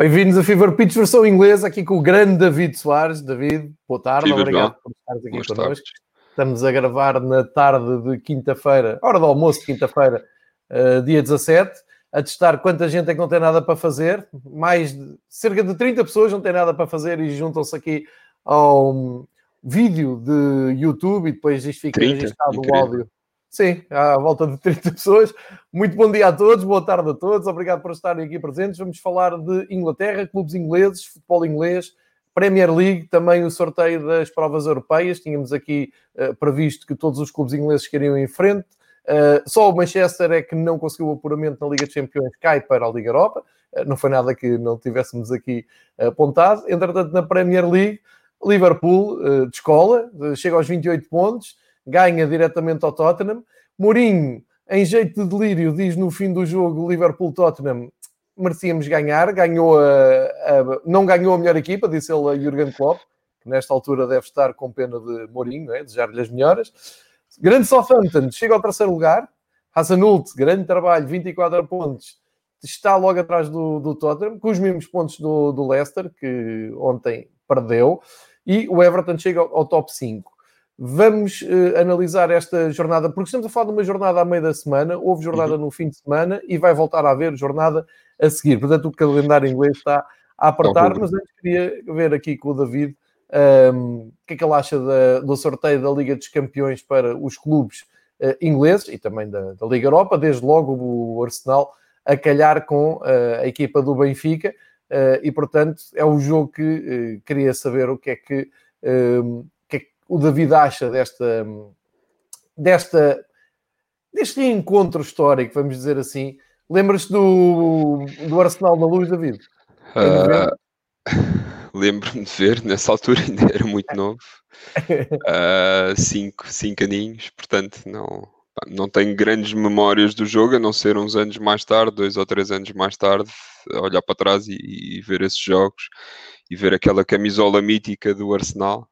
Bem-vindos a Fever Pitch versão inglesa, aqui com o grande David Soares. David, boa tarde, Viva, obrigado por estares aqui Boas connosco. tardes. Estamos a gravar na tarde de quinta-feira, hora do almoço de quinta-feira, eh, dia 17, a testar quanta gente é que não tem nada para fazer. Mais de cerca de 30 pessoas não têm nada para fazer e juntam-se aqui ao um, vídeo de YouTube e depois isto fica 30? registado o áudio. Sim, à volta de 30 pessoas. Muito bom dia a todos, boa tarde a todos, obrigado por estarem aqui presentes. Vamos falar de Inglaterra, clubes ingleses, futebol inglês, Premier League, também o sorteio das provas europeias. Tínhamos aqui eh, previsto que todos os clubes ingleses queriam em frente. Eh, só o Manchester é que não conseguiu o apuramento na Liga dos Campeões, cai para a Liga Europa. Eh, não foi nada que não tivéssemos aqui apontado. Entretanto, na Premier League, Liverpool de escola, eh, chega aos 28 pontos, ganha diretamente ao Tottenham. Mourinho, em jeito de delírio, diz no fim do jogo Liverpool-Tottenham merecíamos ganhar, ganhou a, a- não ganhou a melhor equipa, disse ele a Jurgen Klopp, que nesta altura deve estar com pena de Mourinho, é? desejar-lhe as melhoras. Grande Southampton, chega ao terceiro lugar. Hasanult, grande trabalho, 24 pontos, está logo atrás do, do Tottenham, com os mesmos pontos do, do Leicester, que ontem perdeu, e o Everton chega ao, ao top 5. Vamos eh, analisar esta jornada, porque estamos a falar de uma jornada à meio da semana, houve jornada no fim de semana e vai voltar a haver jornada a seguir. Portanto, o calendário inglês está a apertar, mas antes queria ver aqui com o David um, o que é que ele acha da- do sorteio da Liga dos Campeões para os clubes eh, ingleses e também da, da Liga Europa, desde logo o Arsenal a calhar com eh, a equipa do Benfica eh, e, portanto, é o jogo que eh, queria saber o que é que, um, o David acha desta, desta, deste encontro histórico, vamos dizer assim. Lembras-te do, do Arsenal na luz, David? Ah, Lembro-me de ver, nessa altura ainda era muito novo, Ah, cinco, cinco aninhos, portanto não, não tenho grandes memórias do jogo, a não ser uns anos mais tarde, dois ou três anos mais tarde, olhar para trás e, e ver esses jogos e ver aquela camisola mítica do Arsenal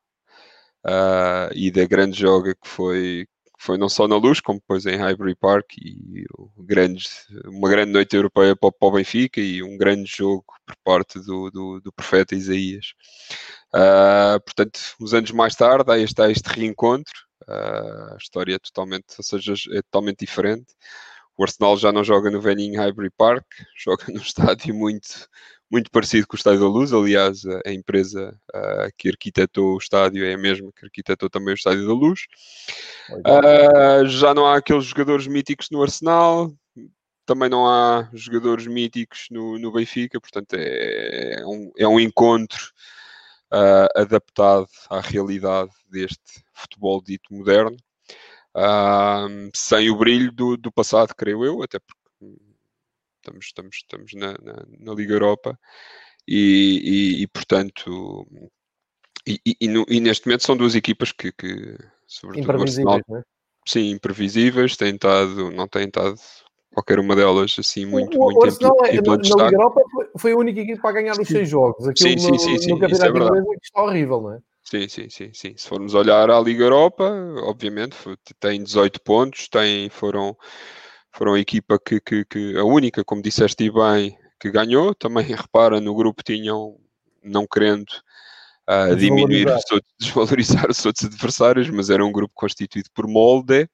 ah, e da grande joga que foi, que foi não só na luz, como depois em Highbury Park e grande, uma grande noite europeia para, o- Benfica e um grande jogo por parte do, do, do profeta Isaías. Ah, portanto, uns anos mais tarde, aí está este reencontro. Ah, a história é totalmente, ou seja, é totalmente diferente. O Arsenal já não joga no velhinho Highbury Park, joga num estádio muito, muito parecido com o Estádio da Luz. Aliás, a, empresa ah, que arquitetou o estádio é a mesma que arquitetou também o Estádio da Luz. Ah, já não há aqueles jogadores míticos no Arsenal, também não há jogadores míticos no, no Benfica, portanto é, é um, é um encontro ah, adaptado à realidade deste futebol dito moderno, ah, sem o brilho do, do passado, creio eu, até porque estamos, estamos, estamos na, na- na Liga Europa e, e- e, portanto e, e- no- e neste momento são duas equipas que, que sobretudo o Arsenal, Imprevisíveis, não é? sim, imprevisíveis, têm estado, não têm estado qualquer uma delas assim muito, o, muito o Arsenal, é, na, na Liga. Europa, foi, foi a única equipa a ganhar os Sim. seis jogos. Aquilo Sim, sim, no, sim, sim, no isso é campeonato verdade. inglês é está horrível, não é? Sim, sim, sim, sim. Se formos olhar à Liga Europa, obviamente, tem 18 pontos, tem, foram, foram a equipa que, que, que- a única, como disseste bem, que ganhou. Também repara, no grupo tinham, não querendo ah, diminuir, Desvalorizar. os outros- desvalorizar os outros adversários, mas era um grupo constituído por Molde,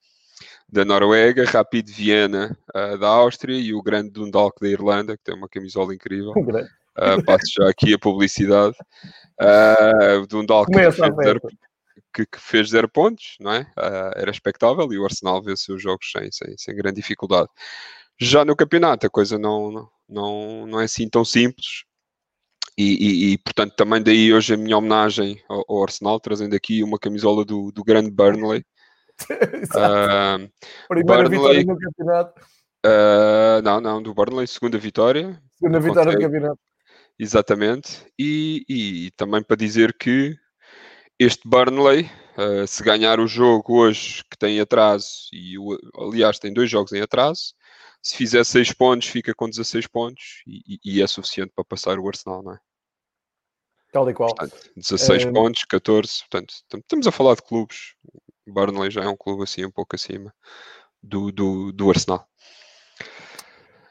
da Noruega, Rapid Viena, ah, da Áustria e o grande Dundalk da Irlanda, que tem uma camisola incrível. Uh, passo já aqui a publicidade. Uh, Dundalk Começa a. que, que fez zero pontos, não é? Uh, era expectável e o Arsenal venceu os jogos sem, sem, sem grande dificuldade. Já no campeonato a coisa não, não, não, é assim tão simples. E, e- e, portanto também daí hoje a minha homenagem ao, ao Arsenal, trazendo aqui uma camisola do, do grande Burnley. Uh, Primeira Burnley- vitória no campeonato, uh, não, não, do Burnley, segunda vitória, segunda vitória no consegue. campeonato. Exatamente. E, e também para dizer que este Burnley, eh, se ganhar o jogo hoje que tem atraso, e o- aliás tem dois jogos em atraso, se fizer 6 pontos, fica com 16 pontos e, e- é suficiente para passar o Arsenal, não é? Tal e qual. Portanto, 16 Eh, pontos, 14, portanto, tam- estamos a falar de clubes. O Burnley já é um clube assim um pouco acima do, do, do Arsenal.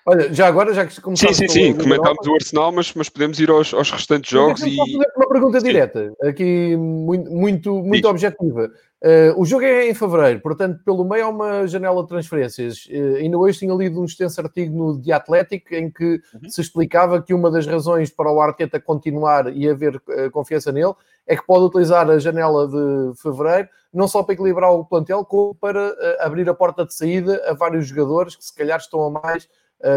Olha, já agora, já que começamos... Sim, sim, sim, comentámos o Arsenal, mas, mas podemos ir aos, aos restantes jogos e... uma pergunta sim. direta, aqui muito, muito, muito objetiva. Uh, o jogo é em fevereiro, portanto, pelo meio há uma janela de transferências. Uh, ainda hoje tinha lido um extenso artigo no The Athletic em que uhum. se explicava que uma das razões para o Arteta continuar e haver uh, confiança nele é que pode utilizar a janela de fevereiro não só para equilibrar o plantel, como para abrir a porta de saída a vários jogadores que se calhar estão a mais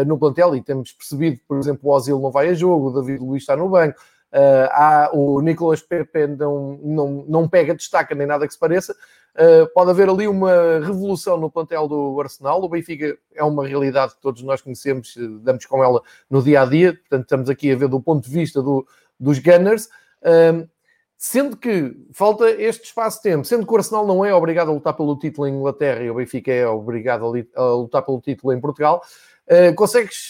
no plantel e temos percebido, por exemplo, o Ozil não vai a jogo, o David Luiz está no banco. Uh, há, o Nicolas Pepe não, não, não pega destaca nem nada que se pareça. Uh, pode haver ali uma revolução no plantel do Arsenal. O Benfica é uma realidade que todos nós conhecemos, damos com ela no dia a dia. Portanto, estamos aqui a ver do ponto de vista do, dos Gunners. Uh, sendo que falta este espaço de tempo, sendo que o Arsenal não é obrigado a lutar pelo título em Inglaterra e o Benfica é obrigado a lutar pelo título em Portugal, consegues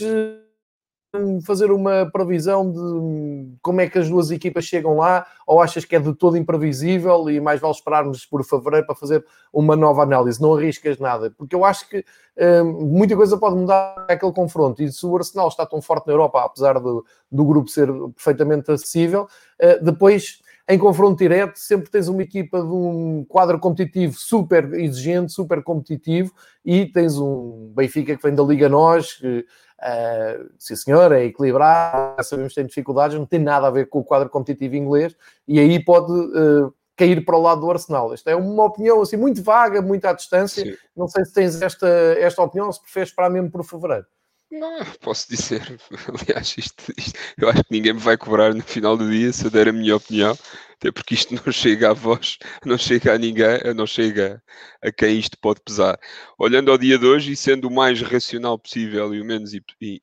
fazer uma previsão de como é que as duas equipas chegam lá ou achas que é de todo imprevisível e mais vale esperarmos por fevereiro para fazer uma nova análise? Não arriscas nada, porque eu acho que hum, muita coisa pode mudar aquele confronto e se o Arsenal está tão forte na Europa, apesar do, do grupo ser perfeitamente acessível, uh, depois em confronto direto, sempre tens uma equipa de um quadro competitivo super exigente, super competitivo, e tens um Benfica que vem da Liga Nós, que Uh, sim, senhor, é equilibrado, sabemos que tem dificuldades, não tem nada a ver com o quadro competitivo inglês e aí pode uh, cair para o lado do Arsenal. Esta é uma opinião assim muito vaga, muito à distância. Sim. Não sei se tens esta, esta opinião ou se preferes esperar mesmo por fevereiro. Não, posso dizer, aliás, isto, isto, eu acho que ninguém me vai cobrar no final do dia se eu der a minha opinião, até porque isto não chega a vós, não chega a ninguém, não chega a quem isto pode pesar. Olhando ao dia de hoje e sendo o mais racional possível e o menos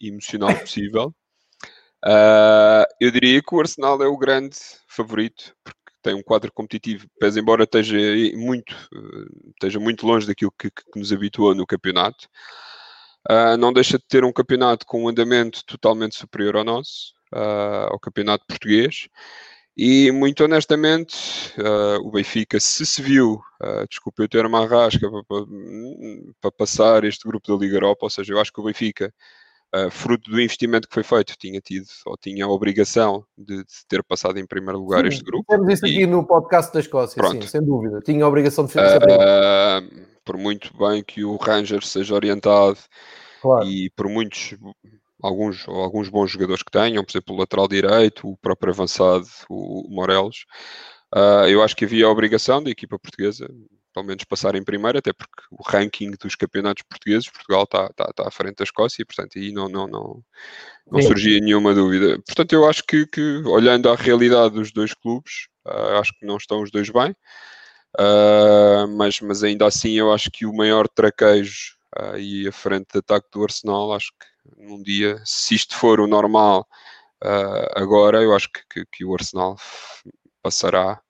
emocional possível, uh, eu diria que o Arsenal é o grande favorito, porque tem um quadro competitivo, pese embora esteja muito, esteja muito longe daquilo que, que nos habituou no campeonato. Uh, não deixa de ter um campeonato com um andamento totalmente superior ao nosso, uh, ao campeonato português. E muito honestamente, uh, o Benfica, se se viu, uh, desculpe eu ter uma arrasca para, para, para, passar este grupo da Liga Europa, ou seja, eu acho que o Benfica, uh, fruto do investimento que foi feito, tinha tido ou tinha a obrigação de, de ter passado em primeiro lugar sim, este grupo. Temos isso e... aqui no podcast da Escócia, Pronto. sim, sem dúvida. Tinha a obrigação de ser uh, Por muito bem que o Rangers seja orientado claro. e por muitos alguns, alguns bons jogadores que tenham, por exemplo, o lateral direito, o próprio avançado, o, Morelos. Uh, eu acho que havia a obrigação da equipa portuguesa, pelo menos passar em primeiro, até porque o ranking dos campeonatos portugueses, Portugal está tá, tá à frente da Escócia e, portanto, aí não, não, não, não surgia nenhuma dúvida. Portanto, eu acho que, que olhando à realidade dos dois clubes, uh, acho que não estão os dois bem, uh, mas, mas ainda assim eu acho que o maior traquejo uh, e a frente de ataque do Arsenal, acho que num dia, se isto for o normal uh, agora, eu acho que, que, que, o Arsenal passará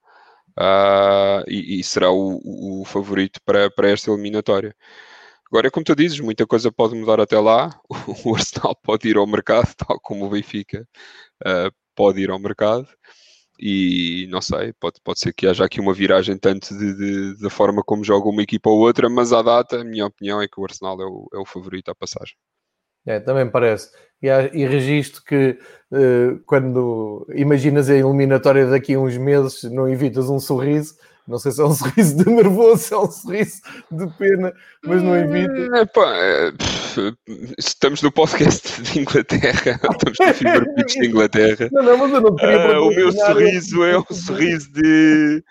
e, e, será o, o, favorito para, para esta eliminatória. Agora, como tu dizes, muita coisa pode mudar até lá. O Arsenal pode ir ao mercado, tal como o Benfica pode ir ao mercado. E não sei, pode, pode ser que haja aqui uma viragem tanto de, de, da forma como joga uma equipa ou outra, mas à data, a minha opinião é que o Arsenal é o, é o favorito à passagem. É, também parece. E, e registro que uh, quando imaginas a eliminatória daqui a uns meses, não evitas um sorriso, não sei se é um sorriso de nervoso, se é um sorriso de pena, mas não evita. É, é, estamos no podcast de Inglaterra, estamos no Fever Pitch de Inglaterra. Não, não, mas eu não queria uh, O meu sorriso é um sorriso de,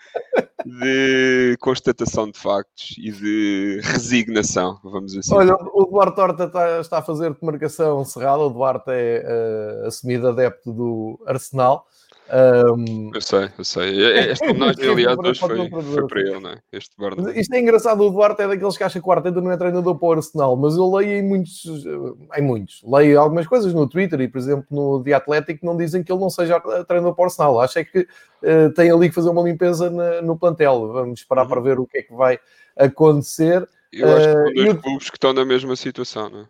de constatação de factos e de resignação, vamos assim. Olha, o Duarte Horta está, está a fazer demarcação cerrada, o Duarte é uh, assumido adepto do Arsenal. Um... Eu sei, eu sei. Esta homenagem, aliás, hoje foi, foi para ele, não é? Este Isto é engraçado, o Duarte é daqueles que acha que o Arteta não é treinador para o Arsenal, mas eu leio em muitos, em muitos, leio algumas coisas no Twitter e, por exemplo, no The Athletic não dizem que ele não seja treinador para o Arsenal. Acho é que uh, tem ali que fazer uma limpeza na, no plantel. Vamos esperar uhum. para ver o que é que vai acontecer. Eu acho que são dois uh, clubes que estão na mesma situação, não é?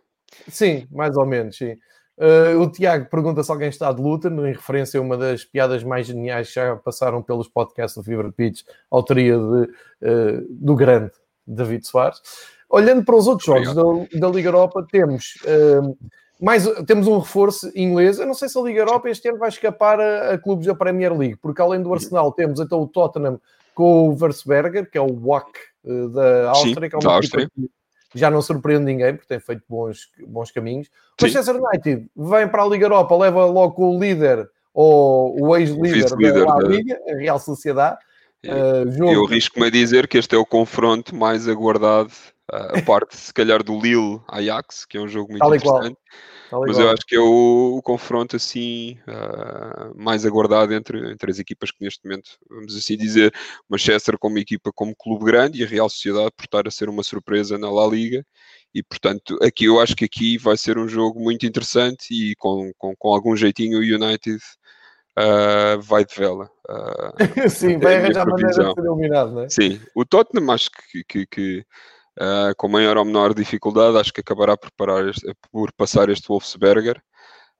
Sim, mais ou menos, sim. Uh, o Tiago pergunta se alguém está de luta, em referência a uma das piadas mais geniais que já passaram pelos podcasts do Fever Pitch, autoria de, uh, do grande David Soares. Olhando para os outros jogos da, da, Liga Europa, temos uh, mais, temos um reforço inglês. Eu não sei se a Liga Europa este ano vai escapar a, a clubes da Premier League, porque além do Arsenal temos então o Tottenham com o Versberger, que é o WAC uh, da Áustria, Sim, que é uma Áustria. que já não surpreende ninguém, porque tem feito bons, bons caminhos. O Manchester United vem para a Liga Europa, leva logo o líder, ou o ex-líder da Liga, a Real Sociedade. Uh, jogo... Eu arrisco-me a dizer que este é o confronto mais aguardado a parte, se calhar, do Lille Ajax, que é um jogo muito Tal interessante. Mas eu acho que é o, o confronto assim uh, mais aguardado entre, entre as equipas que neste momento, vamos assim dizer, Manchester como equipa como clube grande e a Real Sociedade por estar a ser uma surpresa na La Liga. E portanto, aqui eu acho que aqui vai ser um jogo muito interessante e com, com, com algum jeitinho o United uh, vai de vela. Uh, Sim, vai arranjar maneira de ser eliminado, não é? Sim, o Tottenham acho que, que, que uh, com maior ou menor dificuldade, acho que acabará por, este, por passar este Wolfsberger.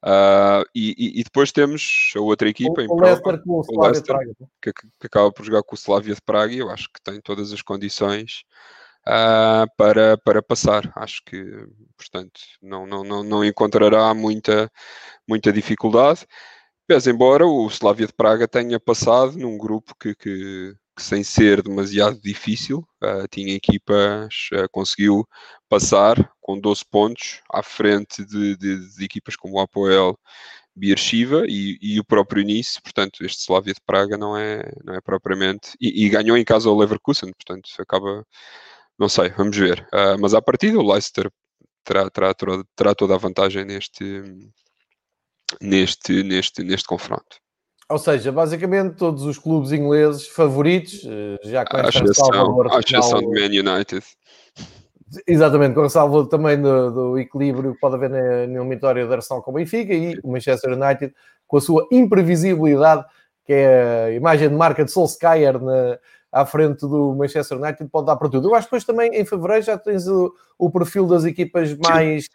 Uh, e, e, depois temos a outra equipa, o, o Leicester, com o, o Leicester que, que, acaba por jogar com o Slavia de Praga e eu acho que tem todas as condições uh, para, para passar. Acho que, portanto, não, não, não, não encontrará muita, muita dificuldade. Pese embora o Slavia de Praga tenha passado num grupo que, que sem ser demasiado difícil, uh, tinha equipas, uh, conseguiu passar com 12 pontos à frente de, de, de equipas como o Apoel, Beersheba e, e, o próprio Nice, portanto este Slavia de Praga não é, não é propriamente, e, e ganhou em casa o Leverkusen, portanto acaba, não sei, vamos ver, uh, mas à partida o Leicester terá, terá, terá, terá toda a vantagem neste, neste, neste, neste confronto. Ou seja, basicamente todos os clubes ingleses favoritos, eh, já com esta Salvador. A exceção do Man United. Exatamente, com a salva também do, do, equilíbrio que pode haver na, na eliminatória da Arsenal com o Benfica e o Manchester United com a sua imprevisibilidade, que é a imagem de marca de Solskjaer na, à frente do Manchester United, pode dar para tudo. Eu acho que depois também em fevereiro já tens o, o perfil das equipas mais.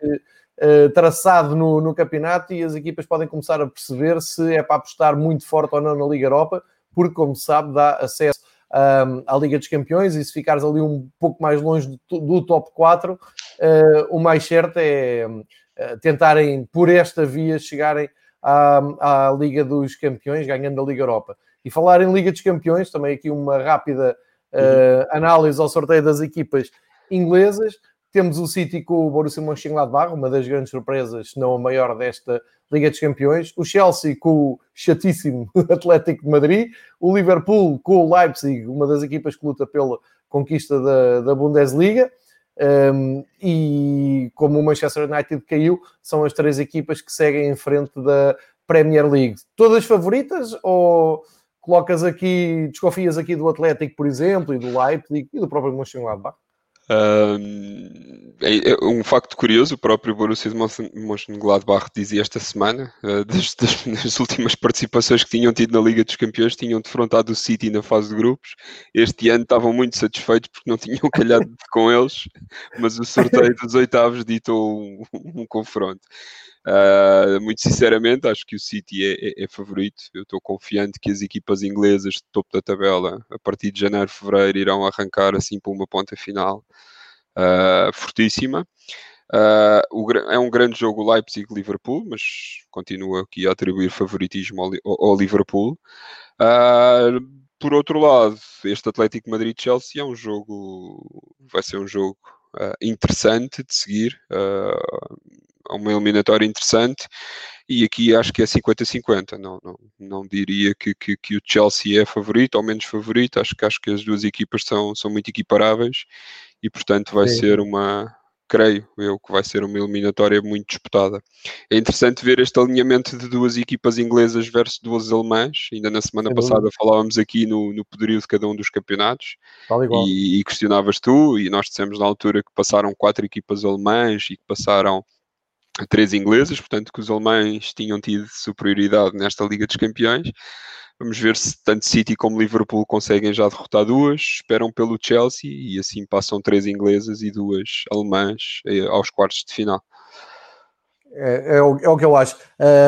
Uh, traçado no, no, campeonato e as equipas podem começar a perceber se é para apostar muito forte ou não na Liga Europa, porque, como se sabe, dá acesso um, à Liga dos Campeões e se ficares ali um pouco mais longe do, do top 4, uh, eh, o mais certo é uh, tentarem, por esta via, chegarem à, à, Liga dos Campeões, ganhando a Liga Europa. E falar em Liga dos Campeões, também aqui uma rápida uh, análise ao sorteio das equipas inglesas. Temos o City com o Borussia Mönchengladbach, uma das grandes surpresas, se não a maior desta Liga dos Campeões. O Chelsea com o chatíssimo Atlético de Madrid. O Liverpool com o Leipzig, uma das equipas que luta pela conquista da, da Bundesliga. Um, e como o Manchester United caiu, são as três equipas que seguem em frente da Premier League. Todas favoritas ou colocas aqui, desconfias aqui do Atlético, por exemplo, e do Leipzig e do próprio Mönchengladbach? Um, é, é um facto curioso, o próprio Borussia Mönchengladbach dizia esta semana, uh, das, das, das, últimas participações que tinham tido na Liga dos Campeões, tinham defrontado o City na fase de grupos. Este ano estavam muito satisfeitos porque não tinham calhado com eles, mas o sorteio dos oitavos ditou um, um confronto. Uh, muito sinceramente, acho que o City é, é, é favorito. Eu estou confiante que as equipas inglesas de topo da tabela, a partir de janeiro, fevereiro, irão arrancar assim para uma ponta final uh, fortíssima. Uh, o, é um grande jogo Leipzig-Liverpool, mas continuo aqui a atribuir favoritismo ao, ao Liverpool. por outro lado, este Atlético Madrid-Chelsea é um jogo, vai ser um jogo interessante de seguir uma eliminatória interessante e aqui acho que é 50-50. Não, não, não diria que, que, que, o Chelsea é favorito ou menos favorito. Acho que acho que as duas equipas são, são muito equiparáveis e portanto vai Sim. ser uma creio eu que vai ser uma eliminatória muito disputada. É interessante ver este alinhamento de duas equipas inglesas versus duas alemãs. Ainda na semana passada falávamos aqui no, no poderio de cada um dos campeonatos e, e questionavas tu, e nós dissemos na altura que passaram quatro equipas alemãs e que passaram três ingleses, portanto que os alemães tinham tido superioridade nesta Liga dos Campeões. Vamos ver se tanto City como Liverpool conseguem já derrotar duas, esperam pelo Chelsea e assim passam três inglesas e duas alemãs eh, aos quartos de final. É, é, o, é o, que eu acho.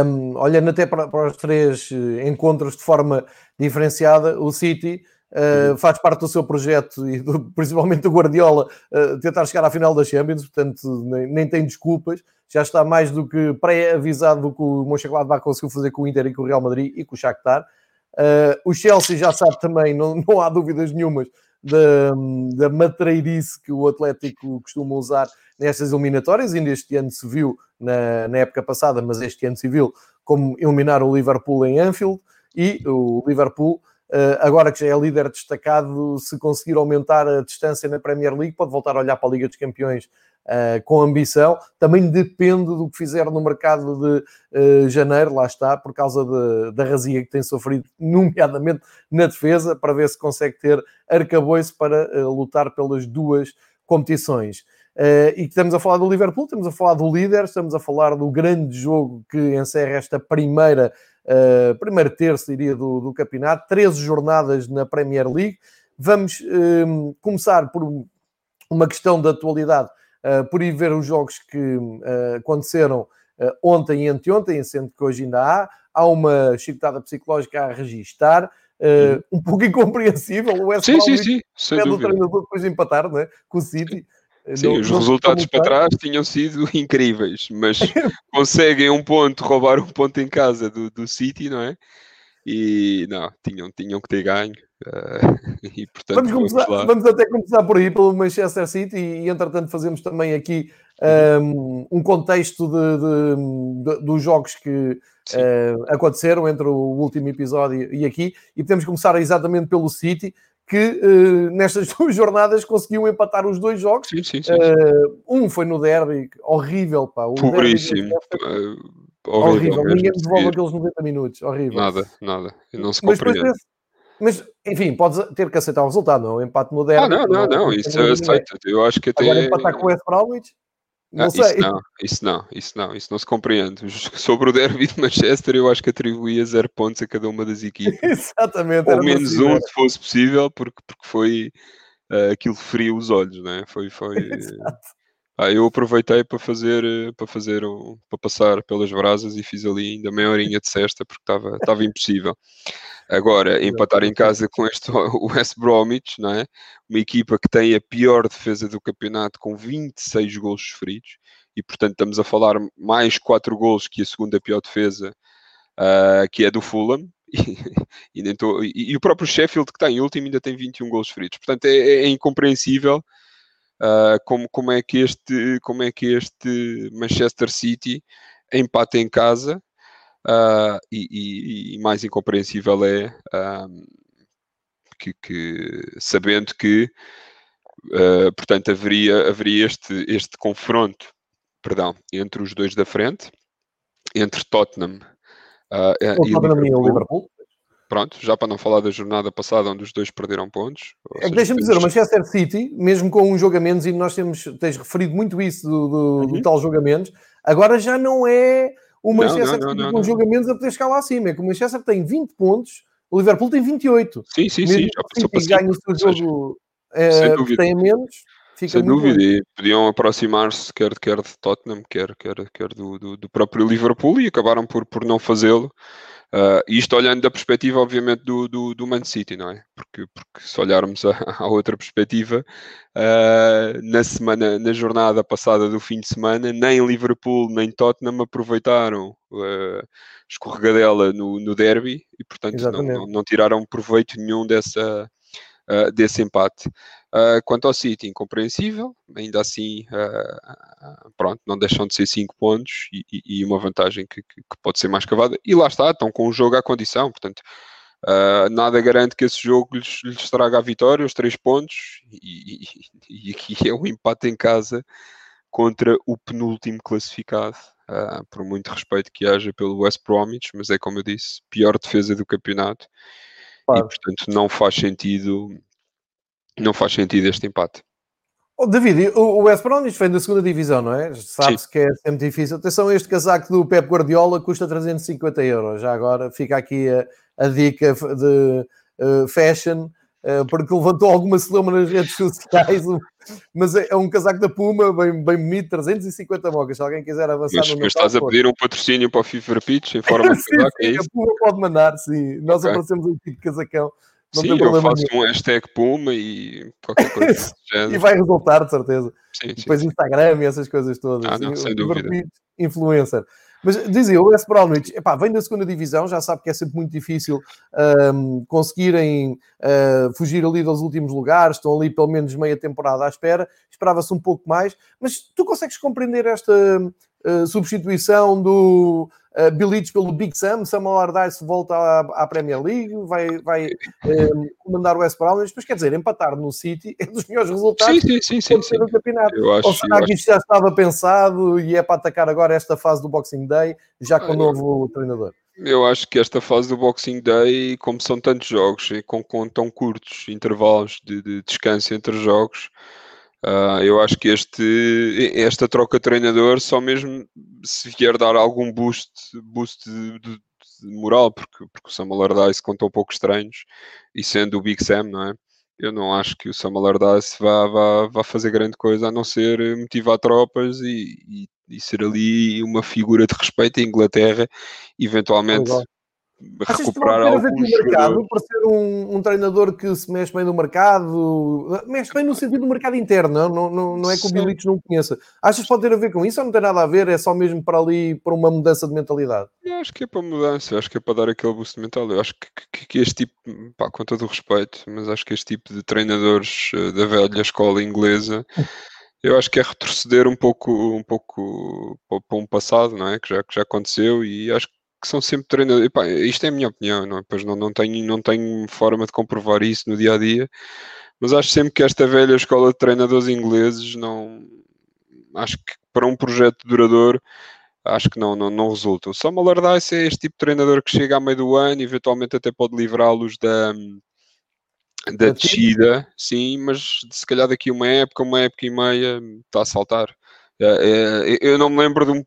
Um, olhando até para, para, os três eh, encontros de forma diferenciada, o City Uh, faz parte do seu projeto e do, principalmente do Guardiola uh, tentar chegar à final da Champions, portanto nem, nem tem desculpas, já está mais do que pré-avisado do que o Mönchengladbach conseguiu fazer com o Inter e com o Real Madrid e com o Shakhtar. Uh, o Chelsea já sabe também, não, não há dúvidas nenhumas da, da matreirice que o Atlético costuma usar nestas eliminatórias, ainda este ano se viu na, na época passada, mas este ano se viu como eliminar o Liverpool em Anfield e o Liverpool agora que já é líder destacado, se conseguir aumentar a distância na Premier League, pode voltar a olhar para a Liga dos Campeões uh, com ambição. Também depende do que fizer no mercado de uh, janeiro, lá está, por causa de, da razia que tem sofrido, nomeadamente na defesa, para ver se consegue ter arcabouço para uh, lutar pelas duas competições. Uh, e estamos a falar do Liverpool, estamos a falar do líder, estamos a falar do grande jogo que encerra esta primeira uh, primeiro terço, diria, do, do campeonato, 13 jornadas na Premier League. Vamos uh, começar por uma questão de atualidade, uh, por ir ver os jogos que aconteceram ontem e anteontem, sendo que hoje ainda há. Há uma chicotada psicológica a registar. Uh, um pouco incompreensível. O West sim, sim, sim, sim. o treinador depois de empatar né, com o City. Sim, não, os não resultados para trás tinham sido incríveis, mas conseguem um ponto, roubar um ponto em casa do, do City, não é? E não, tinham, tinham que ter ganho. Uh, e, portanto, vamos, começar, vamos, vamos, até começar por aí, pelo Manchester City, e, entretanto fazemos também aqui um, um contexto de, de, de, dos jogos que uh, aconteceram entre o último episódio e aqui, e podemos começar exatamente pelo City que uh, nestas duas jornadas conseguiu empatar os dois jogos. Sim, sim, sim, uh, um foi no derby, horrível, pá. O Puríssimo. Derby, uh, horrível, horrível. ninguém devolve aqueles 90 minutos, horrível. Nada, nada, não se compreende. Mas, mas, enfim, podes ter que aceitar o resultado, não? O empate no derby. Ah, não, não, não, isso é aceito. Eu acho que até. Agora empatar com o West Bromwich. Não, ah, sei. Isso não, isso não, isso não, isso não se compreende. Sobre o derby de Manchester, eu acho que atribuía zero pontos a cada uma das equipes. Exatamente. Ou menos um, se fosse possível, porque, porque foi uh, aquilo frio os olhos, né? Foi, foi. Ah, eu aproveitei para fazer, eh, para fazer, um, para passar pelas brasas e fiz ali ainda meia horinha de cesta porque estava, estava impossível. Agora, empatar em casa com este West Bromwich, não é? Uma equipa que tem a pior defesa do campeonato com 26 gols sofridos e, portanto, estamos a falar mais 4 gols que a segunda pior defesa, uh, que é do Fulham. E, e, tô, e, e, o próprio Sheffield, que está em último, ainda tem 21 gols sofridos. Portanto, é, é incompreensível uh, como, como, é que este, como é que este Manchester City empata em casa? Uh, e, e, e, mais incompreensível é um, que, que, sabendo que uh, portanto haveria, haveria este, este confronto perdão, entre os dois da frente entre Tottenham uh, e Liverpool, Liverpool Pronto, já para não falar da jornada passada onde os dois perderam pontos. É que deixa-me dizer, o Manchester City, mesmo com um jogo a menos, e nós temos, tens referido muito isso do, do, uhum. do tal jogo a menos, agora já não é o Manchester não, não, não, com um jogo a menos a poder chegar lá acima. É que o Manchester tem 20 pontos, o Liverpool tem 28. Sim, sim, mesmo sim. Já passou para ganha o seu jogo é, que tem a menos. Fica Sem dúvida, e podiam aproximar-se quer, quer de Tottenham, quer, quer, quer do, do, do próprio Liverpool e acabaram por, por não fazê-lo. Uh, isto olhando da perspectiva, obviamente, do, do, do, Man City, não é? Porque, porque se olharmos a, a outra perspectiva, uh, na semana, na jornada passada do fim de semana, nem Liverpool nem Tottenham aproveitaram uh, escorregadela no, no derby e, portanto, não, não, não, tiraram proveito nenhum dessa, uh, desse empate. Uh, quanto ao City, incompreensível, ainda assim, uh, pronto, não deixam de ser 5 pontos e, e, uma vantagem que, que, pode ser mais cavada. E lá está, estão com o jogo à condição, portanto, uh, nada garante que esse jogo lhes, lhes traga a vitória, os 3 pontos, e, e, e, aqui é um empate em casa contra o penúltimo classificado. por muito respeito que haja pelo West Bromwich, mas é como eu disse, pior defesa do campeonato. Claro. E portanto não faz sentido não faz sentido este empate. Oh, David, o West Bromwich vem da segunda divisão, não é? Sabe-se que é sempre difícil. Atenção, este casaco do Pep Guardiola custa 350 euros. Já agora fica aqui a, a dica de uh, fashion, porque levantou alguma celeuma nas redes sociais. mas é, é, um casaco da Puma, bem, bem bonito, 350 mocas. Se alguém quiser avançar mas, no Mas estás a pedir um patrocínio para o FIFA Pitch em forma de casaco, é isso? A Puma pode mandar, sim. Nós okay. aparecemos um tipo de casacão Não sim, tem eu faço nenhum. um hashtag Puma e qualquer coisa E vai resultar, de certeza. Sim, sim, depois sim. Instagram e essas coisas todas. Ah, não, sem dúvida. Influencer. Mas dizia, o West Bromwich, epá, vem da segunda divisão, já sabe que é sempre muito difícil ahm, conseguirem ah, fugir ali dos últimos lugares, estão ali pelo menos meia temporada à espera, esperava-se um pouco mais, mas tu consegues compreender esta ah, substituição do uh, Bilic pelo Big Sam, Sam Allardyce volta à, à Premier League, vai, vai um, comandar o West Bromwich, mas quer dizer, empatar no City é dos melhores resultados Sim, sim, sim, sim, no campeonato. Eu acho, Ou será que isto já estava pensado e é para atacar agora esta fase do Boxing Day, já com o Olha, novo treinador? Eu acho que esta fase do Boxing Day, como são tantos jogos e com, com tão curtos intervalos de, de descanso entre jogos, ah, eu acho que este, esta troca de treinador só mesmo se vier dar algum boost, boost de, de- de moral, porque, porque o Sam Allardyce contou poucos treinos e sendo o Big Sam, não é? Eu não acho que o Sam Allardyce vá, vá, vá fazer grande coisa a não ser motivar tropas e, e- e ser ali uma figura de respeito em Inglaterra, eventualmente Igual. Achas que recuperar alguns o mercado, por ser um, um treinador que se mexe bem no mercado, mexe bem no sentido do mercado interno, não, não, não, é que o. Bilic não conheça. Achas que pode ter a ver com isso ou não tem nada a ver? É só mesmo para ali, para uma mudança de mentalidade? Eu acho que é para mudança, acho que é para dar aquele boost mental. Eu acho que, que- que este tipo, pá, com todo o respeito, mas acho que este tipo de treinadores eh, da velha escola inglesa, eu acho que é retroceder um pouco, um pouco pa- para um passado, não é? Que já, que já aconteceu e acho que são sempre treinadores. Epá, isto é a minha opinião, não é? Pois não, não, tenho, não tenho forma de comprovar isso no dia a dia, mas acho sempre que esta velha escola de treinadores ingleses não. Acho que para um projeto duradouro acho que não, não, não resulta. O Sam Allardyce é este tipo de treinador que chega a meio do ano e eventualmente até pode livrá-los da, da Da descida, sim, mas se calhar daqui uma época, uma época e meia, está a saltar. É, é, eu não me lembro de um,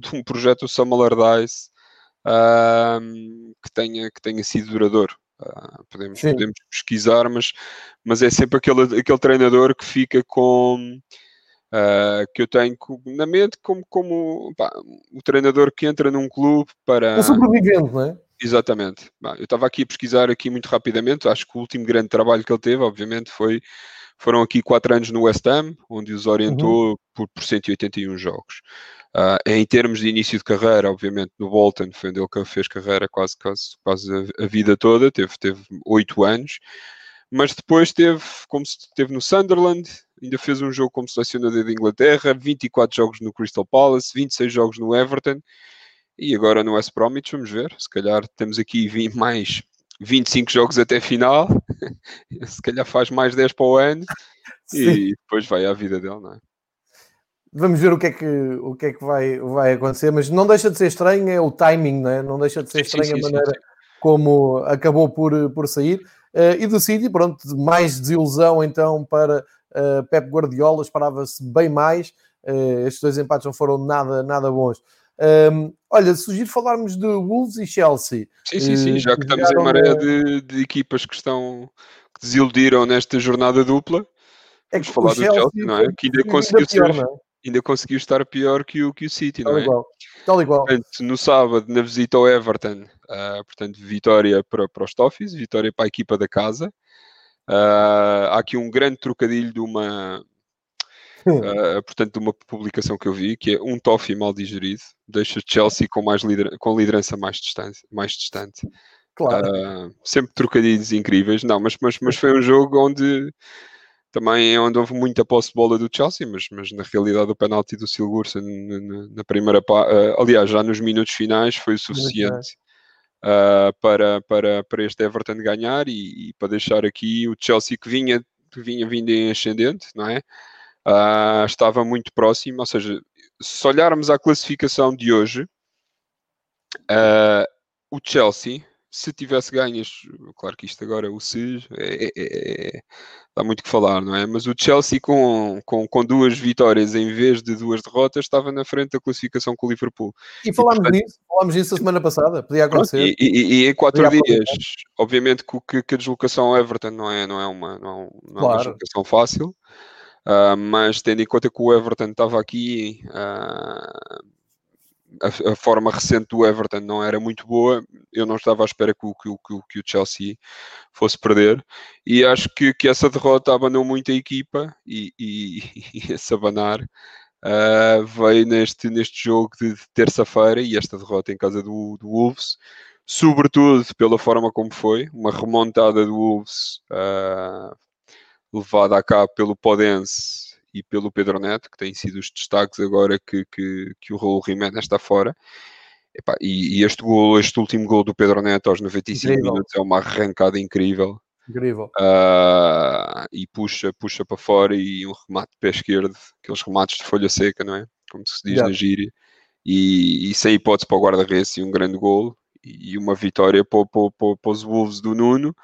de um projeto do Sam Allardyce ahm, que, tenha, que tenha sido duradouro. Ah, podemos, Sim. podemos pesquisar, mas, mas é sempre aquele, aquele treinador que fica com ah, que eu tenho na mente como, como pá, o treinador que entra num clube para Um sobrevivente, não é? Exatamente. Bah, eu estava aqui a pesquisar aqui muito rapidamente. Acho que o último grande trabalho que ele teve, obviamente, foi foram aqui quatro anos no West Ham, onde os orientou por, por 181 jogos. Ah, em termos de início de carreira, obviamente, no Bolton foi onde ele fez carreira quase, quase, quase a, a vida toda, teve, teve oito anos, mas depois teve, como se teve no Sunderland, ainda fez um jogo como selecionador de Inglaterra, 24 jogos no Crystal Palace, 26 jogos no Everton, e agora no West Bromwich, vamos ver. Se calhar temos aqui mais 25 jogos até final. Se calhar faz mais 10 para o ano. Sim. E depois vai à vida dele, não é? Vamos ver o que é que, o que, é que vai, vai acontecer, mas não deixa de ser estranho, é o timing, não é? Não deixa de ser Sim, sim, estranho sim, a sim, maneira como acabou por, por sair. Eh, e do City, pronto, mais desilusão então para eh, Pep Guardiola, esperava-se bem mais. Eh, estes dois empates não foram nada, nada bons. Ahm, olha, sugiro falarmos de Wolves e Chelsea. Sim, sim, sim. Eh, Já que estamos em maré de, de equipas que estão que desiludiram nesta jornada dupla, É vamos que falar do Chelsea, não é? Que ainda conseguiu, pior, ser- é? ainda conseguiu estar pior que o, que o City, Tal não é? igual. Tal igual. Portanto, no sábado, na visita ao Everton, ah, portanto, vitória para, para os Toffees, vitória para a equipa da casa. Ah, há aqui um grande trocadilho de uma, ah, portanto, de uma publicação que eu vi, que é um Toffee mal digerido, deixa Chelsea com, mais liderança, com liderança mais distante. Mais distante. Claro. Ah, sempre trocadilhos incríveis, não, mas, mas, mas foi um jogo onde também é onde houve muita posse de bola do Chelsea, mas, mas na realidade o penalti do Silgursen na, primeira parte, aliás, já nos minutos finais foi o suficiente ah, para, para, para este Everton ganhar e, e para deixar aqui o Chelsea que vinha, que vinha vindo em ascendente, não é? Ah, estava muito próximo, ou seja, se olharmos à classificação de hoje, ah, o Chelsea, se tivesse ganhas, claro que isto agora, o se, é, é- é- dá muito que falar, não é? Mas o Chelsea com, com, com duas vitórias em vez de duas derrotas estava na frente da classificação com o Liverpool. E falámos portanto- nisso, falámos disso a semana passada, podia acontecer. e, e- e em quatro Podia dias, obviamente que, que, a deslocação ao Everton não é, não é, uma, não é, não é uma Claro. deslocação fácil, ah, mas tendo em conta que o Everton estava aqui ah, a, a, forma recente do Everton não era muito boa, eu não estava à espera que o, que, que, que o Chelsea fosse perder, e acho que, que essa derrota abanou muito a equipa, e, e, e esse abanar uh, veio neste, neste jogo de, terça-feira, e esta derrota em casa do, do Wolves, sobretudo pela forma como foi, uma remontada do Wolves uh, levada a cabo pelo Podense e pelo Pedro Neto, que têm sido os destaques agora que, que, que o Raul Jiménez está fora. Epá, e, e, este gol, este último gol do Pedro Neto aos 95 incrível. minutos é uma arrancada incrível. Incrível. Uh, e puxa, puxa para fora e um remate de pé esquerdo, aqueles remates de folha seca, não é? Como se diz yeah. na gíria. E, e sem hipótese para o guarda-redes e um grande gol e uma vitória para, para, para, os Wolves do Nuno,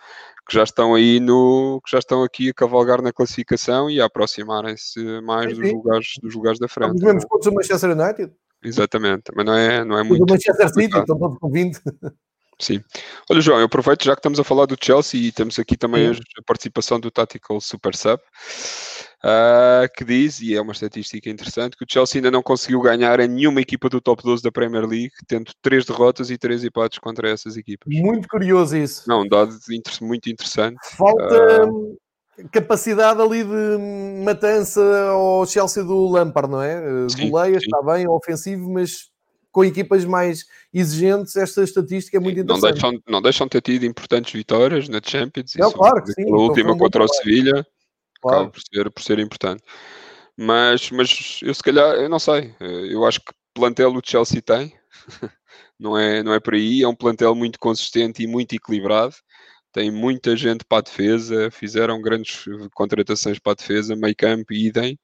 que já estão aí no, que já estão aqui a cavalgar na classificação e a aproximarem-se mais dos lugares, dos lugares da frente. Os mesmos pontos do Manchester United. Exatamente, mas não é, não é muito. Do Manchester City, estão todos com 20. Sim. Olha, João, eu aproveito já que estamos a falar do Chelsea e temos aqui também a participação do Tactical Super Sub uh, que diz, e é uma estatística interessante, que o Chelsea ainda não conseguiu ganhar a nenhuma equipa do top 12 da Premier League, tendo três derrotas e três empates contra essas equipas. Muito curioso isso. Não, um dado muito interessante. Falta uh, capacidade ali de matança ao Chelsea do Lampard, não é? Goleia, está bem, ofensivo, mas com equipas mais exigentes, esta estatística é muito interessante. Não deixam, não deixam de ter tido importantes vitórias na Champions. Não, claro que sim. A última contra o Sevilha claro. acaba por ser, por ser importante. Mas, mas eu se calhar, eu não sei, eu acho que plantel o Chelsea tem, não é, não é por aí, é um plantel muito consistente e muito equilibrado, tem muita gente para a defesa, fizeram grandes contratações para a defesa, meio campo e idem,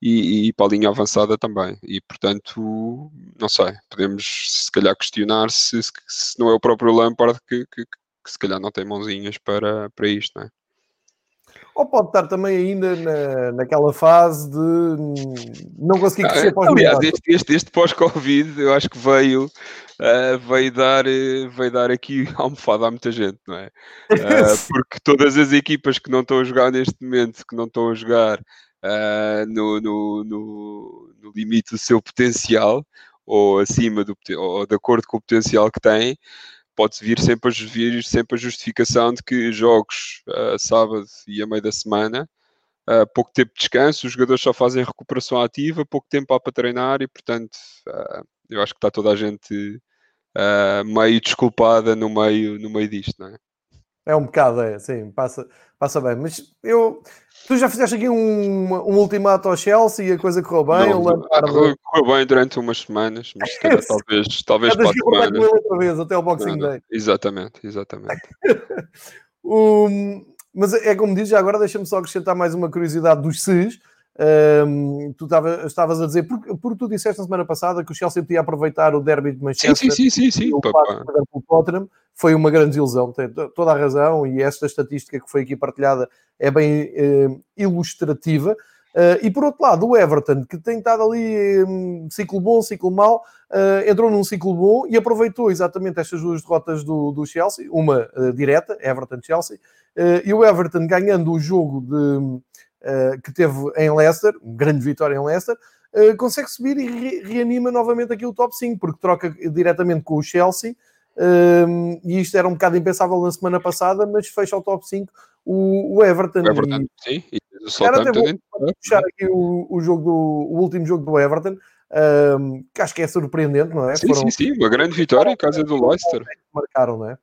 e, e, para a linha avançada também. E portanto, não sei, podemos se calhar questionar se, se não é o próprio Lampard que, que, que, se calhar não tem mãozinhas para, para isto, não é? Ou pode estar também ainda na, naquela fase de não conseguir ah, crescer ah, pós Aliás, este, este, este pós-Covid eu acho que veio, uh, veio, dar, uh, veio dar aqui almofada a muita gente, não é? Uh, porque todas as equipas que não estão a jogar neste momento, que não estão a jogar no, no, no, no limite do seu potencial, ou acima do ou de acordo com o potencial que têm, pode vir sempre a, vir sempre a justificação de que jogos uh, sábado e a meio da semana, uh, pouco tempo de descanso, os jogadores só fazem recuperação ativa, pouco tempo para treinar e, portanto, uh, eu acho que está toda a gente meio desculpada no meio, no meio disto, não é? É um bocado, é, sim, passa, passa bem. Mas eu. Tu já fizeste aqui um, um ultimato ao Chelsea e a coisa correu bem? Não, Lampard... correu, bem durante umas semanas, mas se calhar, talvez, talvez para a semana. outra vez, até o Boxing não, Day. Exatamente, exatamente. um, mas é como diz, já agora deixa-me só acrescentar mais uma curiosidade dos SES. Um, tu tava, estavas a dizer, porque, porque tu disseste na semana passada que o Chelsea podia aproveitar o derby de Manchester sim, sim, sim, sim, o Tottenham, foi uma grande ilusão, tem toda a razão, e esta estatística que foi aqui partilhada é bem uh, ilustrativa. Uh, e por outro lado, o Everton, que tem estado ali um, ciclo bom, ciclo mau, uh, entrou num ciclo bom e aproveitou exatamente estas duas derrotas do, do Chelsea, uma uh, direta, Everton-Chelsea, e o Everton ganhando o jogo de que teve em Leicester, uma grande vitória em Leicester, uh, consegue subir e re reanima novamente aqui o top 5, porque troca diretamente com o Chelsea. Uh, e isto era um bocado impensável na semana passada, mas fecha o top 5 o, o Everton. O Everton, e, sim. E até vou puxar aqui o, o, jogo do, o último jogo do Everton, um, que acho que é surpreendente, não é? Sim, Foram... sim, sim, uma grande vitória em casa do Leicester. Marcaram, não é?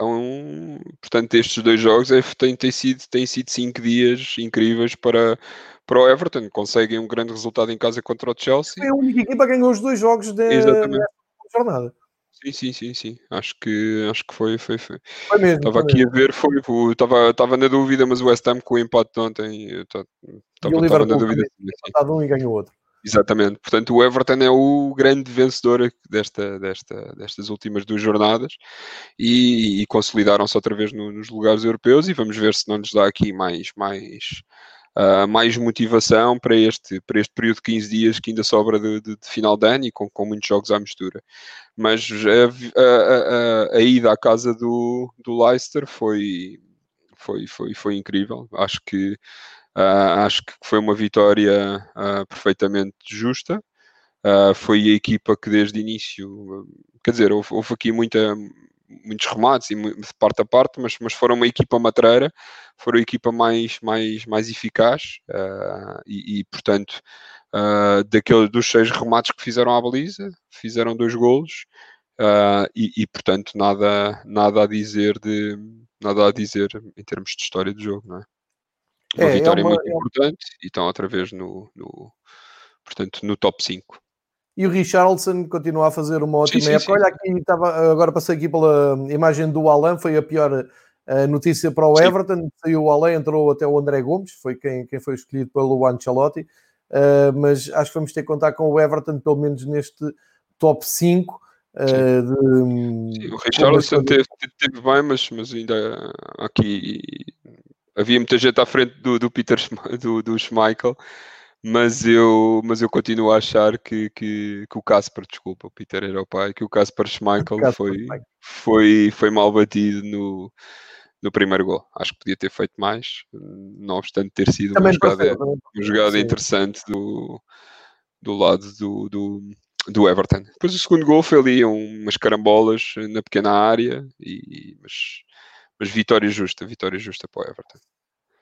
Então, portanto, estes dois jogos é, têm, têm, sido, têm sido cinco dias incríveis para, para o Everton. Conseguem um grande resultado em casa contra o Chelsea. É a única equipa que ganhou os dois jogos de, Exatamente. jornada. Sim, sim, sim, sim. Acho que, acho que foi, foi, foi. foi mesmo, estava aqui mesmo. a ver, foi, estava, estava na dúvida, mas o West Ham com o empate de ontem, estava, estava na dúvida. Também, um e ganhou outro. Exatamente. Portanto, o Everton é o grande vencedor desta, desta, destas últimas duas jornadas e, e consolidaram-se outra vez no, nos lugares europeus e vamos ver se não nos dá aqui mais, mais, uh, mais motivação para este, para este período de 15 dias que ainda sobra de, de, de final de ano e com, com muitos jogos à mistura. Mas a, a, a, a ida à casa do, do Leicester foi, foi, foi, foi incrível. Acho que Uh, acho que foi uma vitória uh, perfeitamente justa. Uh, foi a equipa que desde início, quer dizer, houve, houve aqui muita, muitos remates e de parte a parte, mas, mas foram uma equipa matreira, foram a equipa mais, mais, mais eficaz e, e, portanto, daquele, dos seis remates que fizeram à baliza, fizeram dois golos e, e, portanto, nada, nada a dizer de nada a dizer em termos de história do jogo, não é? Uma é, é vitória é uma, muito é... importante e estão outra vez no, no, portanto, no top 5. E o Richarlison continua a fazer uma ótima sim, sim, época. Sim. Olha, aqui estava, agora passei aqui pela imagem do Alan, foi a pior uh, notícia para o Everton. Saiu o Alan, entrou até o André Gomes, foi quem, quem foi escolhido pelo Ancelotti. Uh, mas acho que vamos ter que contar com o Everton, pelo menos neste top 5. Uh, eh, de, Sim, o Richarlison teve, teve bem, mas, mas ainda aqui havia muita gente à frente do, do Peter do, do Schmeichel mas eu, mas eu continuo a achar que, que, que o Casper, desculpa, o Peter era o pai, que o Casper Schmeichel foi, foi, foi mal batido no, no primeiro gol. Acho que podia ter feito mais, não obstante ter sido uma jogada, uma jogada interessante do, do lado do, do, do Everton. Depois o segundo gol foi ali umas carambolas na pequena área, e, mas, mas vitória justa, vitória justa para o Everton.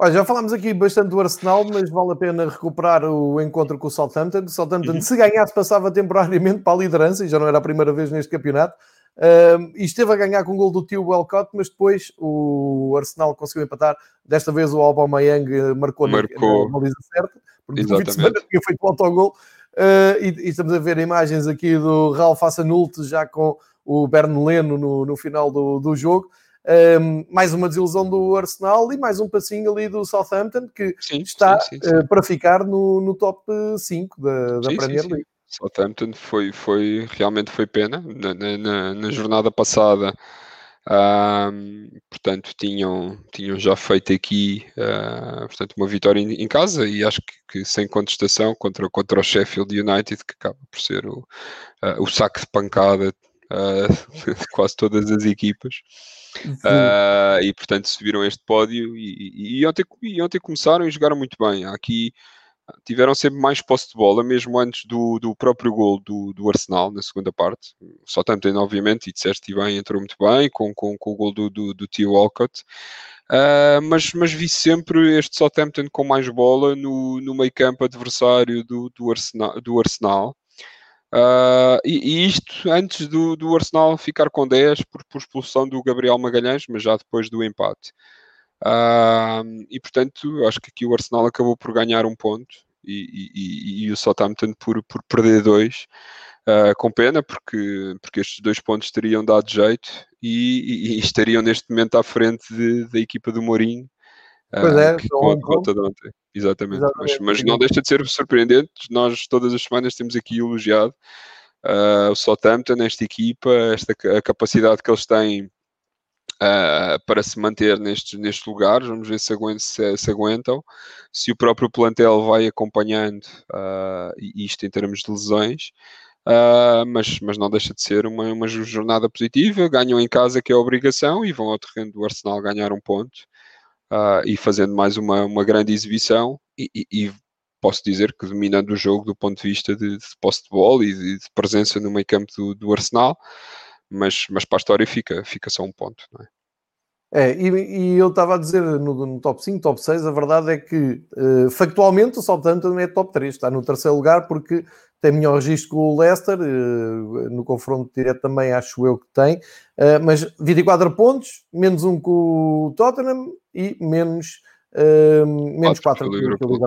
Olha, já falámos aqui bastante do Arsenal, mas vale a pena recuperar o encontro com o Southampton. O Southampton, uhum. se ganhasse, passava temporariamente para a liderança e já não era a primeira vez neste campeonato. Uh, e esteve a ganhar com o gol do tio Welcott, mas depois o Arsenal conseguiu empatar. Desta vez o Aubameyang marcou, marcou. na, baliza certa, porque o semana tinha feito o autogol. Uh, e, e, estamos a ver imagens aqui do Ralf Hassanult já com o Bernleno no, no final do, do jogo. Um, mais uma desilusão do Arsenal e mais um passinho ali do Southampton que sim, está sim, sim, uh, para ficar no, no top 5 da, da Premier League. Southampton foi, foi realmente foi pena na, na, na jornada passada. Um, portanto, tinham, tinham já feito aqui uh, portanto, uma vitória em, em, casa e acho que, que, sem contestação contra, contra o Sheffield United, que acaba por ser o, uh, o saco de pancada uh, de quase todas as equipas. Uh, e portanto subiram este pódio e, e, e, ontem, e ontem começaram e jogaram muito bem. Aqui tiveram sempre mais posse de bola, mesmo antes do, do próprio gol do, do Arsenal na segunda parte. Só tanto, obviamente, e disseste bem, entrou muito bem com, com, com o gol do, do, do Tio Walcott. Uh, mas, mas vi sempre este Southampton com mais bola no, no meio campo adversário do, do, Arsenal, do Arsenal. Uh, e, e, isto antes do, do Arsenal ficar com 10 por, por, expulsão do Gabriel Magalhães, mas já depois do empate. Uh, e portanto, acho que aqui o Arsenal acabou por ganhar um ponto e, e, e o Southampton por, por perder dois. Uh, com pena, porque, porque estes dois pontos teriam dado jeito e, estariam neste momento à frente de, da equipa do Mourinho, Pois é, com a derrota de ontem. Exatamente. Exatamente. Mas, mas, não deixa de ser surpreendente. Nós todas as semanas temos aqui elogiado uh, o Southampton, esta equipa, esta a capacidade que eles têm uh, para se manter nestes, nestes lugares. Vamos ver se, aguentam, se, se aguentam. Se o próprio plantel vai acompanhando uh, isto em termos de lesões. Uh, mas, mas não deixa de ser uma, uma jornada positiva. Ganham em casa, que é a obrigação, e vão ao terreno do Arsenal ganhar um ponto uh, e fazendo mais uma, uma grande exibição e, e, e, posso dizer que dominando o jogo do ponto de vista de, de posse de bola e de, de, presença no meio campo do, do, Arsenal, mas, mas para a história fica, fica só um ponto, não é? É, e, e eu estava a dizer no, no, top 5, top 6, a verdade é que uh, factualmente o Southampton é top 3, está no terceiro lugar porque tem melhor registro que o Leicester, uh, no confronto direto também acho eu que tem, uh, mas 24 pontos, menos um com o Tottenham e menos, menos 4 com o Liverpool.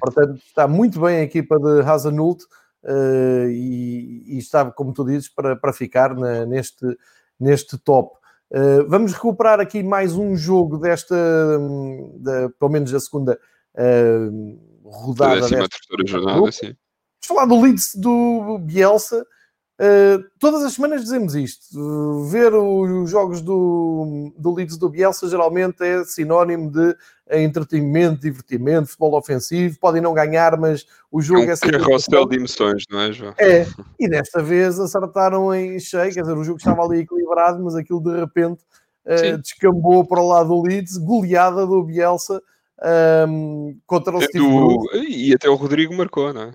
Portanto, está muito bem a equipa de Hazanult e, e, está, como tu dizes, para, para ficar na, neste, neste top. Uh, vamos recuperar aqui mais um jogo desta, da, pelo menos a segunda uh, rodada. Décima desta, terceira jornada, sim. Vamos falar do Leeds do Bielsa. Uh, todas as semanas dizemos isto. Uh, ver os jogos do, do Leeds do Bielsa geralmente é sinónimo de entretenimento, divertimento, futebol ofensivo. Podem não ganhar, mas o jogo é, um é sempre. carrossel de emoções, não é, João? É, e desta vez acertaram em cheio. Quer dizer, o jogo estava ali equilibrado, mas aquilo de repente uh, descambou para o lado do Leeds, goleada do Bielsa um, contra o Steve do... E até o Rodrigo marcou, não é?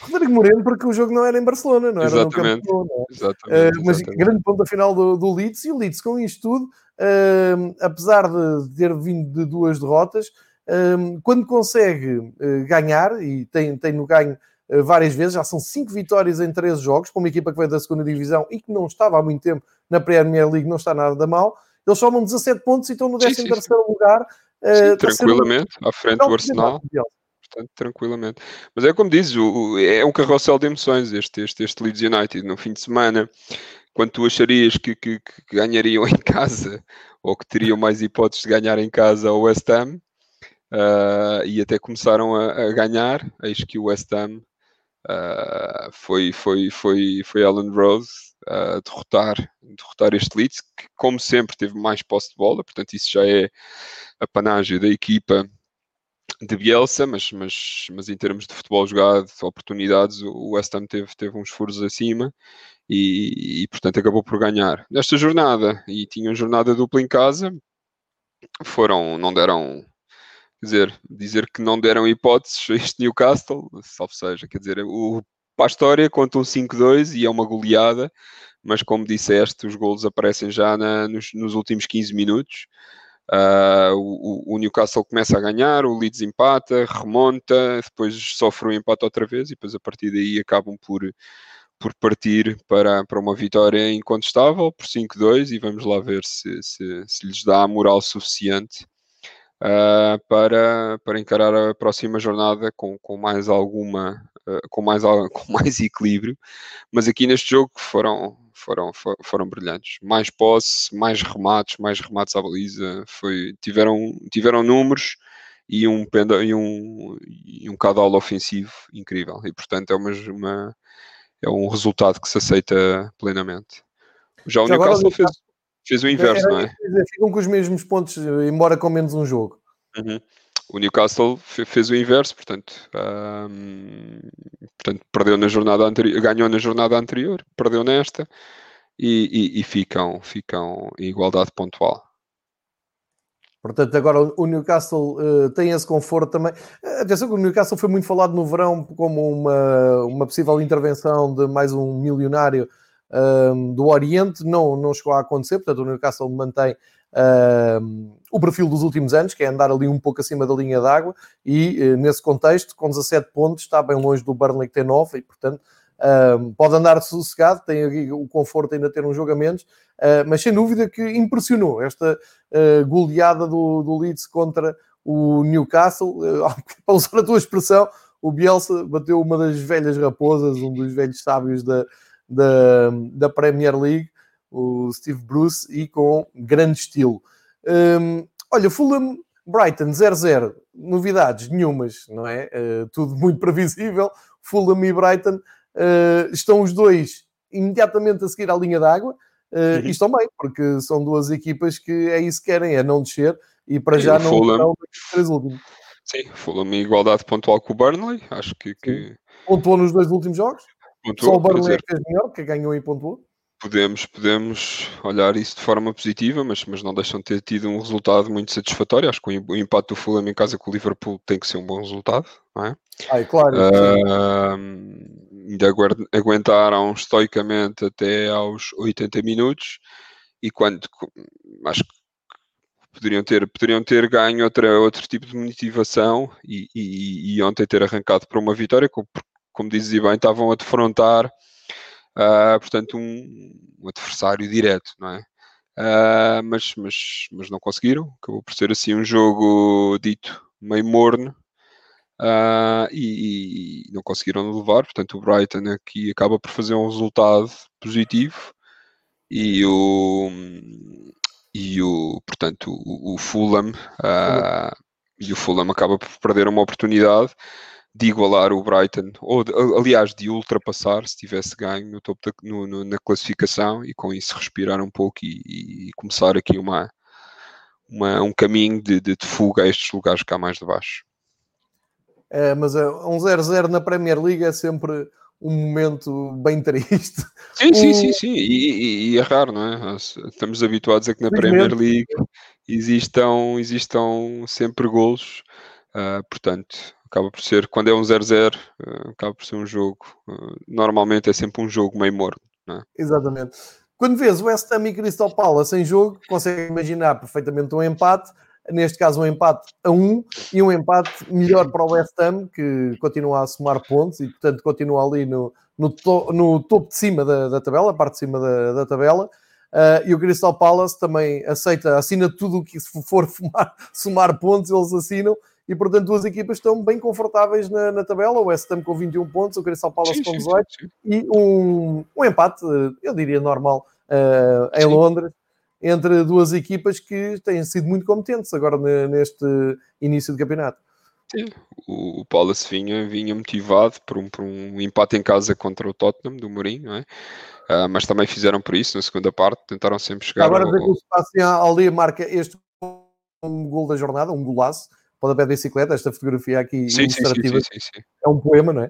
Rodrigo Moreno, porque o jogo não era em Barcelona, não era exatamente, no Campo é? exatamente, uh, Mas grande ponto da final do, do, Leeds, e o Leeds com isto tudo, uh, apesar de ter vindo de duas derrotas, uh, quando consegue ganhar, e tem, tem no ganho várias vezes, já são cinco vitórias em três jogos, para uma equipa que veio da segunda divisão e que não estava há muito tempo na Premier League, não está nada da mal, eles somam 17 pontos e estão no 13 terceiro lugar. Sim, tranquilamente, à frente do Arsenal portanto, tranquilamente. Mas é como dizes, o, é um carrossel de emoções este, este, este Leeds United no fim de semana. Quando tu acharias que, que, que ganhariam em casa ou que teriam mais hipóteses de ganhar em casa ao West Ham uh, e até começaram a, a, ganhar, eis que o West Ham uh, foi, foi, foi, foi Alan Rose a derrotar, derrotar este Leeds, que como sempre teve mais posse de bola, portanto isso já é a panágio da equipa de Bielsa, mas, mas, mas em termos de futebol jogado, oportunidades, o West Ham teve, teve uns furos acima e, e, portanto acabou por ganhar. Nesta jornada, e tinham jornada dupla em casa, foram, não deram, quer dizer, dizer que não deram hipóteses a este Newcastle, salvo seja, quer dizer, o, para a história conta um 5-2 e é uma goleada, mas como disseste, os golos aparecem já na, nos, nos últimos 15 minutos. Uh, o, o, Newcastle começa a ganhar, o Leeds empata, remonta, depois sofre um empate outra vez e depois a partir daí acabam por, por partir para, para uma vitória incontestável por 5-2 e vamos lá ver se, se, se, lhes dá a moral suficiente uh, para, para encarar a próxima jornada com, com mais alguma uh, com, mais, com mais equilíbrio, mas aqui neste jogo foram foram, foram brilhantes. Mais posse, mais remates, mais remates à baliza. Foi, tiveram, tiveram números e um, e um, e um caudal ofensivo incrível. E, portanto, é, uma, uma, é um resultado que se aceita plenamente. Já o Já Newcastle agora, fez, fez o inverso, não é? Ficam com os mesmos pontos, embora com menos um jogo. Uhum. O Newcastle fez o inverso, portanto, portanto perdeu na jornada anterior, ganhou na jornada anterior, perdeu nesta e, e, e ficam, ficam em igualdade pontual. Portanto, agora o Newcastle uh, tem esse conforto também. Atenção que o Newcastle foi muito falado no verão como uma, uma possível intervenção de mais um milionário uh, do Oriente. Não, não chegou a acontecer, portanto, o Newcastle mantém uh, o perfil dos últimos anos, que é andar ali um pouco acima da linha d'água, e uh, nesse contexto, com 17 pontos, está bem longe do Burnley que tem 9, e portanto uh, pode andar sossegado, tem o conforto de ainda ter um jogo a menos, uh, mas sem dúvida que impressionou esta ah, goleada do, do Leeds contra o Newcastle, para usar a tua expressão, o Bielsa bateu uma das velhas raposas, um dos velhos sábios da, da, da Premier League, o Steve Bruce, e com grande estilo. Um, olha, Fulham Brighton 0-0, novidades nenhumas, não é? Uh, tudo muito previsível. Fulham e Brighton uh, estão os dois imediatamente a seguir à linha d'água uh, e estão bem, porque são duas equipas que é isso que querem, é não descer e para e já não estão nos três últimos. Sim, Fulham em igualdade pontual com o Burnley, acho que. que... Pontuou nos dois últimos jogos? Pontuou, Só o Burnley é que fez melhor, que ganhou e pontuou podemos, podemos olhar isso de forma positiva, mas, mas não deixam de ter tido um resultado muito satisfatório. Acho que o, empate do Fulham em casa com o Liverpool tem que ser um bom resultado, não é? Ai, claro. Uh, ainda aguentaram estoicamente até aos 80 minutos e quando acho que poderiam ter, poderiam ter ganho outra, outro tipo de motivação e, e, e ontem ter arrancado para uma vitória, como, como dizia bem, estavam a defrontar uh, portanto, um, um, adversário direto, não é? Uh, mas, mas, mas não conseguiram, acabou por ser assim um jogo dito meio morno uh, e, e, não conseguiram levar, portanto o Brighton aqui acaba por fazer um resultado positivo e o e o portanto o, o Fulham. e o Fulham acaba por perder uma oportunidade de igualar o Brighton, ou de, aliás, de ultrapassar se tivesse ganho no topo da, no, no, na classificação e com isso respirar um pouco e, e começar aqui uma, uma, um caminho de, de, de, fuga a estes lugares cá mais de baixo. É, mas é, um 0-0 na Premier League é sempre um momento bem triste. Sim, sim, sim, sim. E, e, e, é raro, não é? Estamos habituados a que na Premier League existam, existam sempre golos. Uh, portanto, acaba por ser, quando é um 0-0, uh, acaba por ser um jogo, uh, normalmente é sempre um jogo meio morno. É? Exatamente. Quando vês o West Ham e Crystal Palace em jogo, consegue imaginar perfeitamente um empate, neste caso um empate a um e um empate melhor para o West Ham, que continua a somar pontos e, portanto, continua ali no, no, to, no topo de cima da, da, tabela, a parte de cima da, da tabela. Uh, e o Crystal Palace também aceita, assina tudo o que se for fumar, somar pontos, eles assinam. E portanto, duas equipas estão bem confortáveis na, na tabela. O West Ham com 21 pontos, o Crystal Palace com 18 e um, um empate, eu diria normal, uh, em Londres, entre duas equipas que têm sido muito competentes agora neste início de campeonato. Sim, o Palace vinha, vinha motivado por um, por um empate em casa contra o Tottenham do Mourinho, não é? Uh, mas também fizeram por isso na segunda parte, tentaram sempre chegar. Agora ao... o Sebastião Ali marca este um gol da jornada, um golaço, pode haver bicicleta, esta fotografia aqui sim, ilustrativa. Sim, sim, é um poema, não é?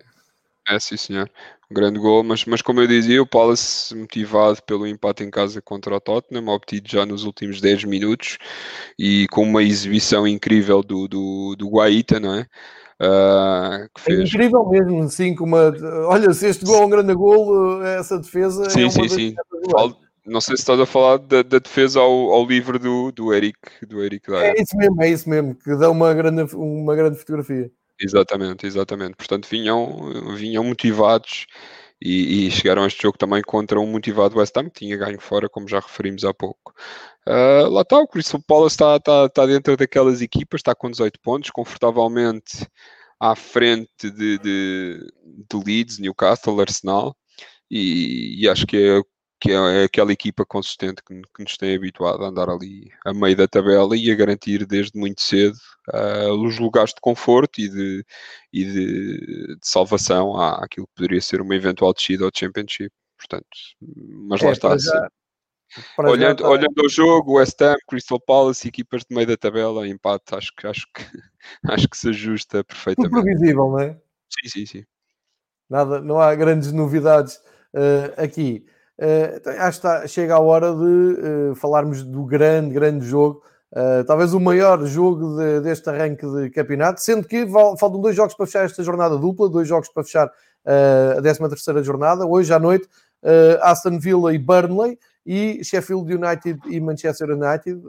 É, sim, senhor. Um grande gol, mas, mas como eu dizia, o Palace motivado pelo empate em casa contra o Tottenham, obtido já nos últimos 10 minutos e com uma exibição incrível do, do, do Guaita, não é? Uh, é incrível mesmo, sim, com uma... Olha, se este gol é um grande gol, essa defesa sim, é sim, sim. Não sei se estás a falar da, da defesa ao, ao livro do, do Eric, do Eric É isso mesmo, é isso mesmo, que dá uma grande, uma grande fotografia. Exatamente, exatamente. Portanto, vinham, vinham motivados e, e, chegaram a este jogo também contra um motivado West Ham que tinha ganho fora, como já referimos há pouco. Uh, lá está, o Crystal Palace está, está, está dentro daquelas equipas, está com 18 pontos, confortavelmente à frente de, de, de Leeds, Newcastle, Arsenal, e, e, acho que é, que é, aquela equipa consistente que, que, nos tem habituado a andar ali a meio da tabela e a garantir desde muito cedo uh, os lugares de conforto e de, e de, de salvação à, àquilo que poderia ser uma eventual descida ao Championship. Portanto, mas é, lá está. Já, olhando, olhando ao jogo, West Ham, Crystal Palace, equipas de meio da tabela, empate, acho que, acho que, acho que se ajusta perfeitamente. Tudo previsível, não é? Sim, sim, sim. Nada, não há grandes novidades uh, aqui. Uh, acho que está, chega a hora de uh, falarmos do grande, grande jogo. talvez o maior jogo de, deste arranque de campeonato, sendo que faltam dois jogos para fechar esta jornada dupla, dois jogos para fechar a 13 terceira jornada. Hoje à noite, Aston Villa e Burnley e Sheffield United e Manchester United.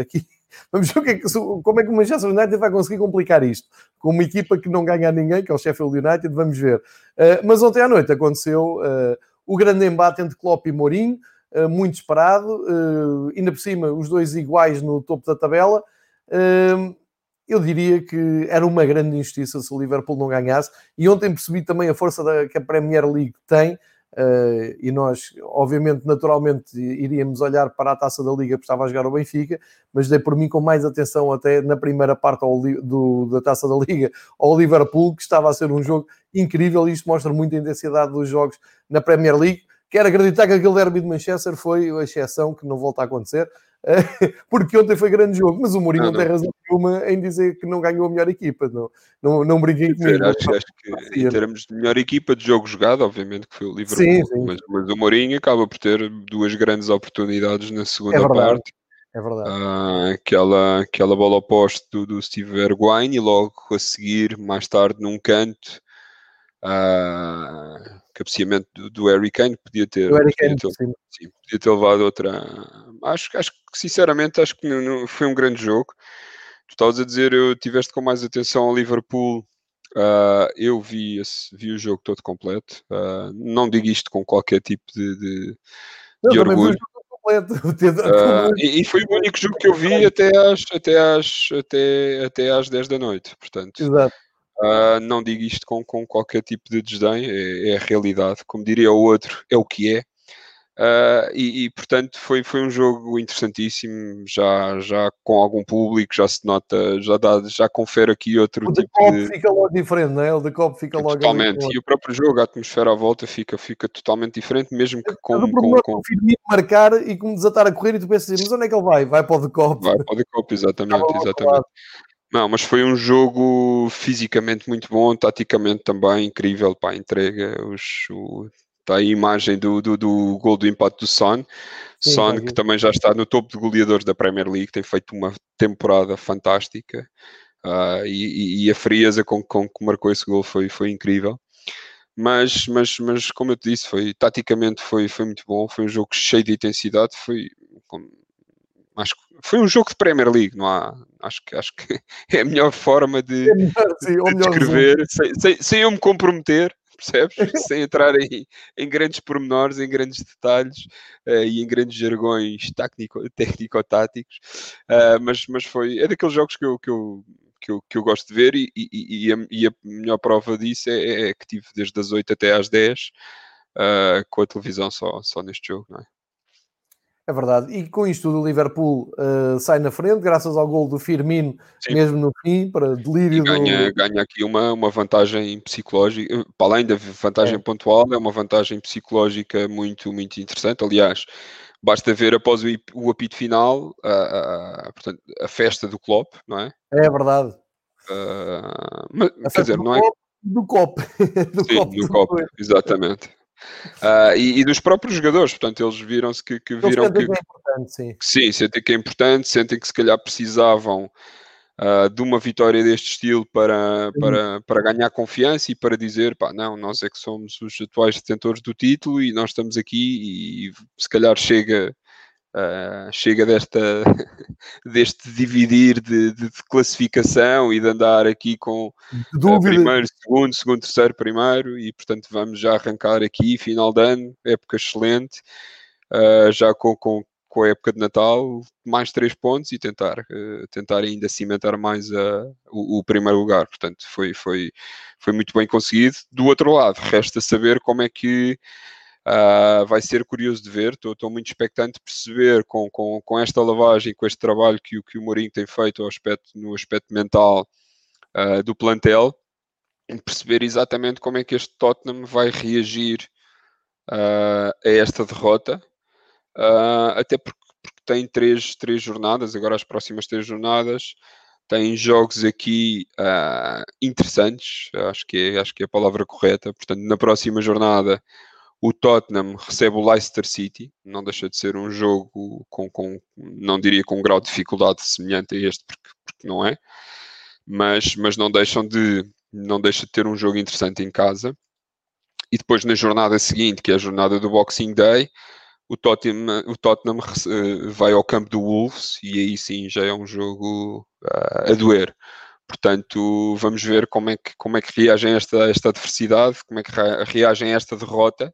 Aqui vamos ver é como é que o Manchester United vai conseguir complicar isto com uma equipa que não ganha a ninguém, que é o Sheffield United. Vamos ver. Mas ontem à noite aconteceu o grande embate entre Klopp e Mourinho, muito esperado, ainda por cima os dois iguais no topo da tabela. eu diria que era uma grande injustiça se o Liverpool não ganhasse, e ontem percebi também a força da, que a Premier League tem Uh, e nós, obviamente, naturalmente, iríamos olhar para a taça da Liga porque estava a jogar o Benfica, mas dei por mim com mais atenção até na primeira parte ao, do, da taça da Liga ao Liverpool, que estava a ser um jogo incrível e isto mostra muito a intensidade dos jogos na Premier League. Quero acreditar que aquele derby de Manchester foi a exceção que não volta a acontecer, porque ontem foi grande jogo, mas o Mourinho não, não tem razão nenhuma em dizer que não ganhou a melhor equipa, não, não, não briguei comigo. Acho, acho que em termos de melhor equipa de jogo jogado, obviamente que foi o Liverpool, sim, sim. Mas, mas, o Mourinho acaba por ter duas grandes oportunidades na segunda é parte. É verdade. Ah, aquela, aquela bola oposta do, do Steve Bergwijn e logo a seguir, mais tarde, num canto, uh, cabeceamento do, do Harry Kane podia ter, podia ter, sim, podia ter levado outra. Acho, acho que sinceramente acho que não, foi um grande jogo. Tu estavas a dizer, eu tiveste com mais atenção ao Liverpool. Uh, eu vi, esse, vi o jogo todo completo. Uh, não digo isto com qualquer tipo de, de, não, de orgulho. Uh, e, e, foi o único jogo que eu vi até às, até às, até, até às 10 da noite. Portanto, Exato. Uh, não digo isto com, com qualquer tipo de desdém, é, é, a realidade. Como diria o outro, é o que é. Uh, e, e, portanto foi, foi um jogo interessantíssimo, já, já com algum público, já se nota, já, dá, já confere aqui outro o tipo de. fica logo diferente, não é? O de copo fica logo Totalmente, e o próprio jogo, a atmosfera à volta fica, fica totalmente diferente, mesmo que com. o problema com, com... marcar e como desatar a correr e tu pensas mas onde é que ele vai? Vai para o de copo. Vai para o de copo, exatamente, exatamente. Não, mas foi um jogo fisicamente muito bom, taticamente também incrível para a entrega. Os, o, está aí a imagem do, do, do gol do empate do Son. Sim, Son, que também já está no topo de goleadores da Premier League, tem feito uma temporada fantástica. Uh, e, e, a frieza com, com que marcou esse gol foi, foi incrível. Mas, mas, mas, como eu te disse, foi, taticamente foi, foi muito bom. Foi um jogo cheio de intensidade. Foi, acho que foi um jogo de Premier League, não há? Acho que, acho que é a melhor forma de, é melhor, sim, de descrever, sem, sem, sem eu me comprometer percebes? Sem entrar em, em grandes pormenores, em grandes detalhes uh, e em grandes jargões técnico-táticos, uh, mas, mas foi, é daqueles jogos que eu, que eu, que eu, que eu gosto de ver e, e, e, a, e a, melhor prova disso é, é, que tive desde as 8 até às 10 uh, eh, com a televisão só, só neste jogo, não é? É verdade. E com isto tudo, o Liverpool uh, sai na frente, graças ao gol do Firmino, Sim. mesmo no fim, para delírio. E ganha, do... ganha aqui uma, uma vantagem psicológica, eh, para além da vantagem é. pontual, é uma vantagem psicológica muito, muito interessante. Aliás, basta ver após o, o apito final a, a, portanto, a festa do Klopp, não é? É verdade. Uh, mas, quer dizer, não é. Do copo. do Sim, do copo, exatamente. Uh, e, e, dos próprios jogadores, portanto, eles viram-se que, que viram que, que, é importante, sim. que sim, sentem que é importante, sentem que se calhar precisavam uh, de uma vitória deste estilo para, para, para ganhar confiança e para dizer, pá, não, nós é que somos os atuais detentores do título e nós estamos aqui e se calhar chega Uh, chega desta, deste dividir de, de, de, classificação e de andar aqui com uh, primeiro, segundo, segundo, terceiro, primeiro, e portanto vamos já arrancar aqui, final de ano, época excelente, uh, já com, com, com, a época de Natal, mais três pontos e tentar, tentar ainda cimentar mais o, o, primeiro lugar. Portanto, foi, foi, foi muito bem conseguido. Do outro lado, resta saber como é que Uh, vai ser curioso de ver, estou muito expectante de perceber com, com, com esta lavagem, com este trabalho que, que o Mourinho tem feito aspecto, no aspecto mental uh, do plantel, perceber exatamente como é que este Tottenham vai reagir uh, a esta derrota, até porque, porque, tem três, três jornadas, agora as próximas três jornadas, tem jogos aqui interessantes, acho que, é, acho que é a palavra correta, portanto na próxima jornada o Tottenham recebe o Leicester City, não deixa de ser um jogo com, com não diria com um grau de dificuldade semelhante a este, porque, porque não é, mas, mas não deixam de não deixa de ter um jogo interessante em casa. E depois na jornada seguinte, que é a jornada do Boxing Day, o Tottenham, o Tottenham uh, vai ao campo do Wolves e aí sim já é um jogo uh, a doer. Portanto, vamos ver como é que, como é que reagem a esta, esta adversidade, como é que reagem a esta derrota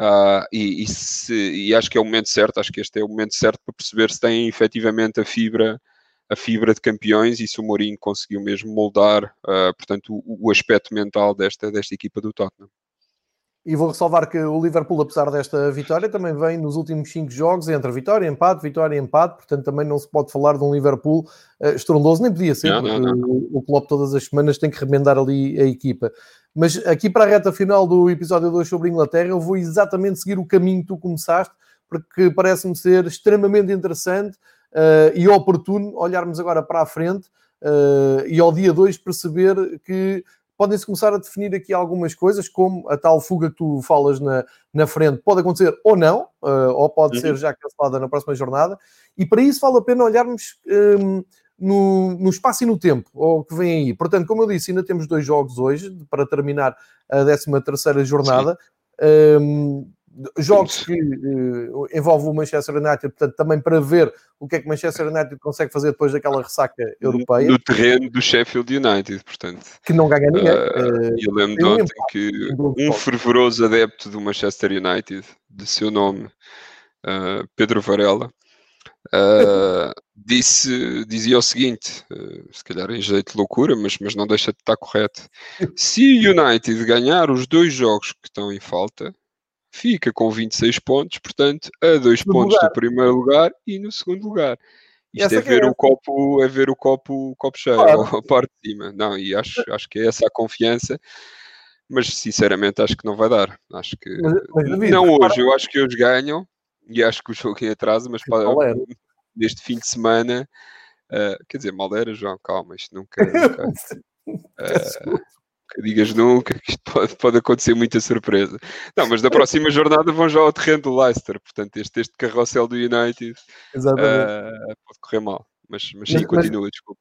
Uh, e, e, se, e, acho que é o momento certo, acho que este é o momento certo para perceber se tem efetivamente a fibra, a fibra de campeões e se o Mourinho conseguiu mesmo moldar, uh, portanto, o, o, aspecto mental desta, desta equipa do Tottenham. E vou ressalvar que o Liverpool, apesar desta vitória, também vem nos últimos cinco jogos entre vitória, empate, vitória e empate, portanto também não se pode falar de um Liverpool uh, estrondoso, nem podia ser, não, porque não, não. O, o Klopp todas as semanas tem que remendar ali a equipa. Mas aqui para a reta final do episódio 2 sobre a Inglaterra, eu vou exatamente seguir o caminho que tu começaste, porque parece-me ser extremamente interessante uh, e oportuno olharmos agora para a frente uh, e ao dia 2 perceber que podem-se começar a definir aqui algumas coisas, como a tal fuga que tu falas na, na frente, pode acontecer ou não, uh, ou pode uhum. ser já cancelada na próxima jornada, e para isso vale a pena olharmos um, no, no espaço e no tempo, ou que vem aí. Portanto, como eu disse, ainda temos dois jogos hoje para terminar a 13 terceira jornada. Um, jogos que uh, envolvem o Manchester United, portanto, também para ver o que é que o Manchester United consegue fazer depois daquela ressaca europeia. No terreno do Sheffield United, portanto. Que não ganha ninguém. Uh, eu lembro de ontem que um fervoroso adepto do Manchester United, de seu nome, uh, Pedro Varela, Uh, disse, dizia o seguinte, uh, se calhar em jeito de loucura, mas, mas não deixa de estar correto. Se o United ganhar os dois jogos que estão em falta, fica com 26 pontos, portanto, a dois no pontos lugar. do primeiro lugar e no segundo lugar. Isto é ver, é. o copo, é ver o copo, o copo cheio, claro. a parte de cima. Não, e acho, acho que é essa a confiança, mas sinceramente acho que não vai dar. Acho que mas, mas, não hoje, eu acho que eles ganham e acho que o jogo em atraso, mas para, neste fim de semana, uh, quer dizer, mal era, João, calma, isto nunca. nunca uh, digas nunca, que isto pode, pode acontecer muita surpresa. Não, mas na próxima jornada vão já ao terreno do Leicester, portanto, este, este carrossel do United uh, pode correr mal. Mas, mas sim, mas, continua, desculpa.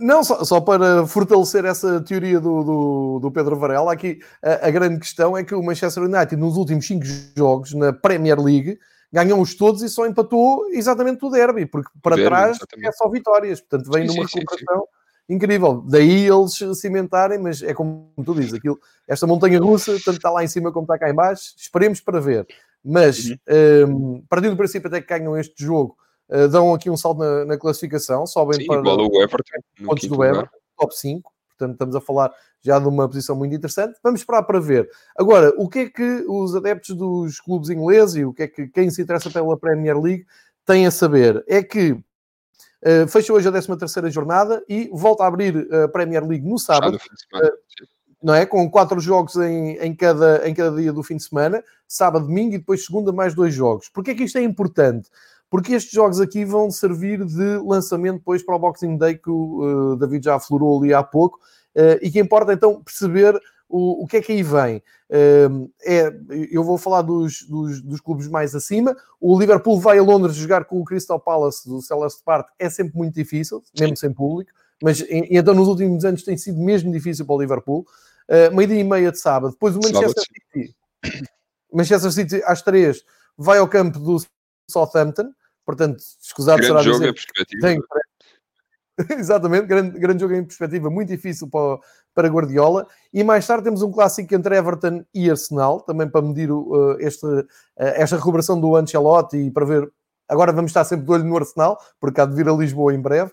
Não, só, só, para fortalecer essa teoria do, do, do Pedro Varela, aqui a, a, grande questão é que o Manchester United, nos últimos cinco jogos na Premier League, ganhou-os todos e só empatou exatamente o derby, porque para derby, trás exatamente. é só vitórias, portanto vem sim, numa sim, recuperação sim, incrível. Daí eles cimentarem, mas é como tu dizes, aquilo, esta montanha russa, tanto está lá em cima como está cá em baixo, esperemos para ver. Mas, uhum. um, partindo do princípio até que ganham este jogo, uh, dão aqui um salto na, na classificação, sobem para o Everton, pontos do Everton, top 5. Portanto, estamos a falar já de uma posição muito interessante. Vamos esperar para ver. Agora, o que é que os adeptos dos clubes ingleses e o que é que quem se interessa pela Premier League têm a saber? É que uh, fecha hoje a 13 terceira jornada e volta a abrir a Premier League no sábado. Uh, não é? Com quatro jogos em, em, cada, em cada dia do fim de semana, sábado, domingo e depois segunda mais dois jogos. Porquê é que isto é importante? Porque estes jogos aqui vão servir de lançamento depois para o Boxing Day que o uh, David já aflorou ali há pouco uh, e que importa então perceber o, o que é que aí vem. Uh, é, eu vou falar dos, dos, dos, clubes mais acima. O Liverpool vai a Londres jogar com o Crystal Palace do Celeste Park, é sempre muito difícil, mesmo sem público, mas então nos últimos anos tem sido mesmo difícil para o Liverpool. Uh, meio-dia e meia de sábado. Depois o Manchester sábado. City, Manchester City às três, vai ao campo do Southampton. Portanto, escusado grande será jogo dizer, em perspectiva. Tem, exatamente, grande, grande jogo em perspectiva, muito difícil para, para Guardiola. E mais tarde temos um clássico entre Everton e Arsenal, também para medir uh, este, uh, esta recuperação do Ancelotti e para ver. Agora vamos estar sempre de olho no Arsenal, porque há de vir a Lisboa em breve.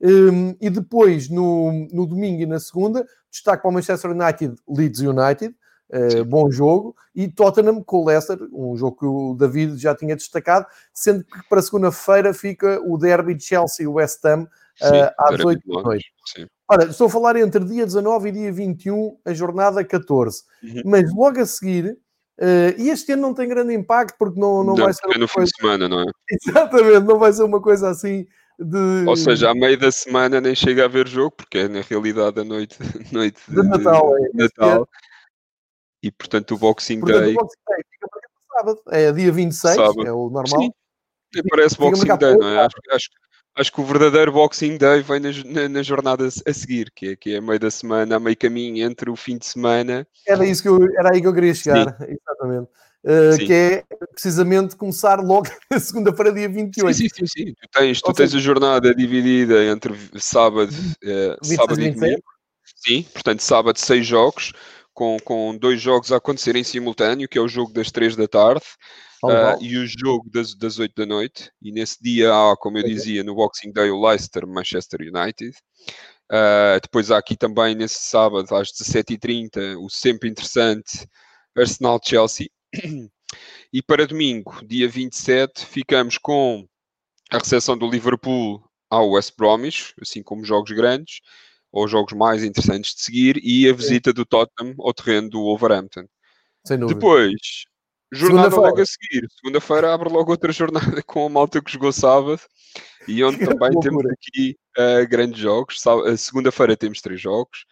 Um, e depois, no, no domingo e na segunda, destaque para o Manchester United, Leeds United, uh, bom jogo, e Tottenham com o Leicester, um jogo que o David já tinha destacado, sendo que para segunda-feira fica o derby de Chelsea-West Ham uh, às 8 da noite. Ora, estou a falar entre dia 19 e dia 21, a jornada 14, uhum. mas logo a seguir Uh, e este ano não tem grande impacto porque não, não, não vai ser. É no coisa... fim de semana, não é? Exatamente, não vai ser uma coisa assim de... Ou seja, à meio da semana nem chega a haver jogo, porque é na realidade a noite, noite de, de Natal. É, Natal. E portanto o Boxing portanto, Day. O Boxing Day fica para sábado, é dia 26, sábado. é o normal. Sim, parece Boxing Day, não é? Acho, acho, acho, que o verdadeiro Boxing Day vem na, na, na, jornada a seguir, que é, que é meio da semana, a meio caminho entre o fim de semana. Era, isso que eu, era aí que eu queria chegar, Sim. exatamente. Uh, que é precisamente começar logo na segunda-feira, dia 28. Sim, sim, sim. sim. Tu tens, tu tens a jornada dividida entre sábado, uh, sábado e domingo. Sim, portanto, sábado, seis jogos, com, com dois jogos a acontecer em simultâneo, que é o jogo das três da tarde uh, e o jogo das, das 8 da noite. E nesse dia há, como eu dizia, no Boxing Day, o Leicester Manchester United. Uh, depois há aqui também, nesse sábado, às 17h30, o sempre interessante Arsenal Chelsea. E para domingo, dia 27, ficamos com a recepção do Liverpool ao West Bromwich, assim como jogos grandes, ou jogos mais interessantes de seguir, e a visita do Tottenham ao terreno do Wolverhampton. Depois, jornada logo a seguir. Segunda-feira abre logo outra jornada com a malta que jogou sábado, e onde também temos aqui uh, grandes jogos. Segunda-feira temos três jogos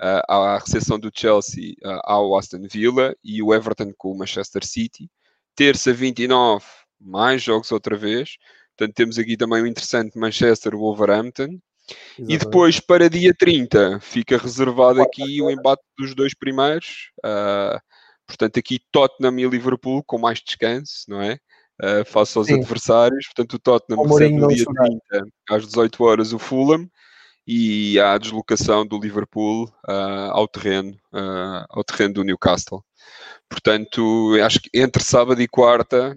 uh, à recepção do Chelsea uh, ao Aston Villa e o Everton com o Manchester City. Terça 29, mais jogos outra vez. Portanto, temos aqui também o interessante Manchester Wolverhampton. Exatamente. E depois, para dia 30, fica reservado aqui o embate dos dois primeiros. Uh, portanto, aqui Tottenham e Liverpool com mais descanso, não é? Uh, face aos Sim. adversários. Portanto, o Tottenham recebe no dia 30, às 18 horas, o Fulham e há a deslocação do Liverpool uh, ao, terreno, uh, ao terreno do Newcastle. Portanto, acho que entre sábado e quarta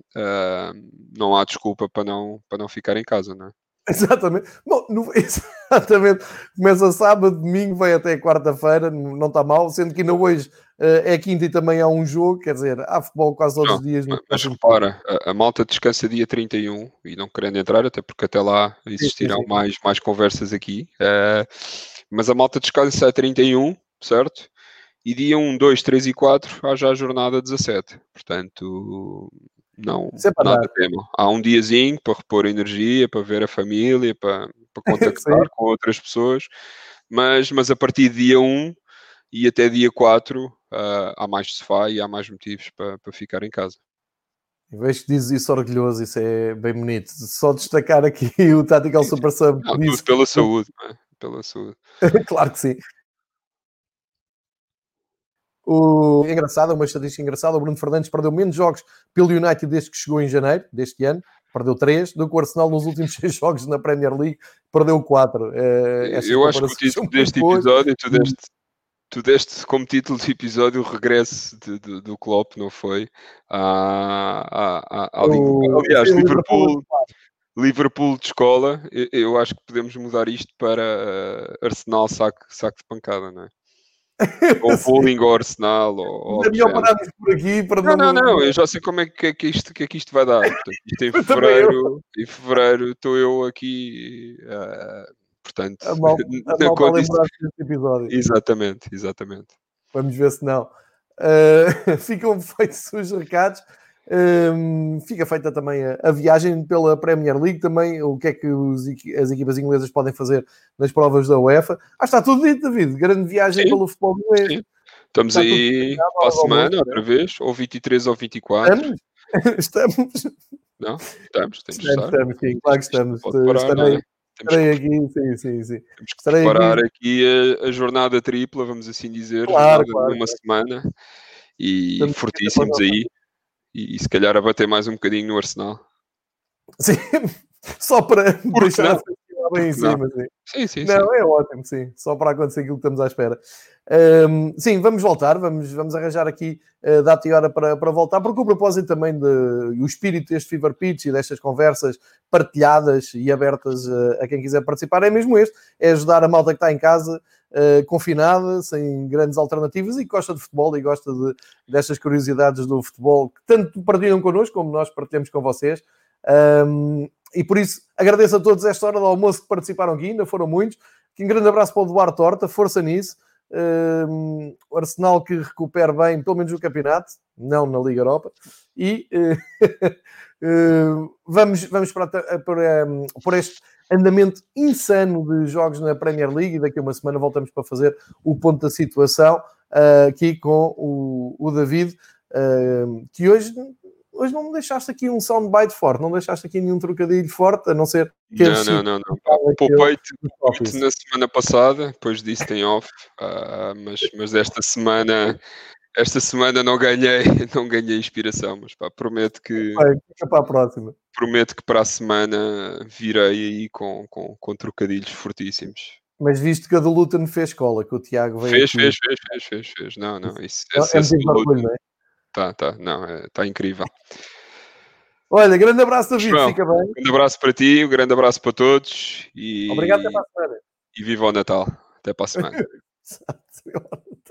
não há desculpa para não, para não ficar em casa, não é? Exatamente. Bom, no, exatamente. Começa sábado, domingo, vai até quarta-feira, não está mal, sendo que ainda hoje uh, é quinta e também há um jogo, quer dizer, há futebol quase todos não, os dias. Mas repara, a, a, malta descansa dia 31 e não querendo entrar, até porque até lá existirão sim, sim. Mais, mais conversas aqui. Uh, mas a malta descansa a 31, certo? E dia 1, 2, 3 e 4 há já a jornada 17. Portanto, não é nada tema. Há um diazinho para repor energia, para ver a família, para, para contactar com outras pessoas, mas, mas a partir de dia 1 e até dia 4 uh, ah, há mais sofá e há mais motivos para, para ficar em casa. Eu vejo que dizes isso orgulhoso, isso é bem bonito. Só destacar aqui o Tactical Super Sub. Não, tudo pela saúde, é? pela saúde. claro que sim. O engraçado, uma estatística engraçada, o Bruno Fernandes perdeu menos jogos pelo United desde que chegou em janeiro deste ano, perdeu 3, do que o Arsenal nos últimos 6 jogos na Premier League perdeu 4. É, Eu acho que o título deste episódio, tu deste, tu deste como título de episódio o regresso de, de, do Klopp, não foi? À, à, à, o, aliás, Liverpool, Liverpool, Liverpool de escola, eu, eu, acho que podemos mudar isto para uh, Arsenal saco, saco de pancada, não é? Ou bowling ou Arsenal. Ou, é melhor pararmos por aqui para não. Não, não, não, eu já sei como é que, é que, isto, que, é que isto vai dar. Portanto, isto em fevereiro, em fevereiro estou eu aqui. Uh, portanto, a mal, a mal para lembrar deste episódio. Exatamente, exatamente. Vamos ver se não. Uh, ficam feitos os recados. Um, fica feita também a, a, viagem pela Premier League, também o que é que os, as equipas inglesas podem fazer nas provas da UEFA. Ah, está tudo dito, David. Grande viagem sim, pelo futebol inglês. Sim. Estamos está aí para a semana, outra vez, ou 23 ou 24. Estamos? estamos. Não? Estamos, temos estamos, estamos, sim, claro que estamos. Parar, estarei, é? estarei aqui, sim, sim, sim. Temos que preparar aqui, aqui a, a, jornada tripla, vamos assim dizer, claro, claro, numa claro. semana. E estamos fortíssimos aí e, e se calhar a bater mais um bocadinho no Arsenal. Sim, só para Porque deixar não? bem em cima. Sim. Sim, sim, não, sim. é ótimo, sim. Só para acontecer aquilo que estamos à espera. Um, sim, vamos voltar, vamos, vamos arranjar aqui uh, data e hora para, para voltar, porque o propósito também de o espírito deste Fever Pitch e destas conversas partilhadas e abertas uh, a quem quiser participar é mesmo este: é ajudar a malta que está em casa uh, confinada, sem grandes alternativas e gosta de futebol e gosta de, destas curiosidades do futebol que tanto partilham connosco como nós partilhamos com vocês. Um, e por isso agradeço a todos esta hora do almoço que participaram aqui, ainda foram muitos. Um grande abraço para o Duarte Horta, força nisso. Um, o Arsenal que recupere bem, pelo menos no campeonato, não na Liga Europa. E uh, vamos, vamos para, para, um, por este andamento insano de jogos na Premier League e daqui a uma semana voltamos para fazer o ponto da situação uh, aqui com o, o David, uh, que hoje, hoje não me deixaste aqui um soundbite forte, não deixaste aqui nenhum trocadilho forte, a não ser que Não, não, não, não. Poupei-te na semana passada, depois disso tem off, uh, mas, mas desta semana esta semana não ganhei, não ganhei inspiração, mas pá, prometo que. Vai, fica para a próxima. Prometo que para a semana virei aí com, com, com trocadilhos fortíssimos. Mas visto que a do Luton fez escola, que o Tiago veio. Fez, fez, fez, fez, fez, fez. Não, não. Isso, é, esse, esse Luton... não é? Tá, tá, não, é, tá incrível. Olha, grande abraço, David, João, fica bem. Grande abraço para ti, um grande abraço para todos. E... Obrigado, até para a semana. E viva o Natal. Até para a semana.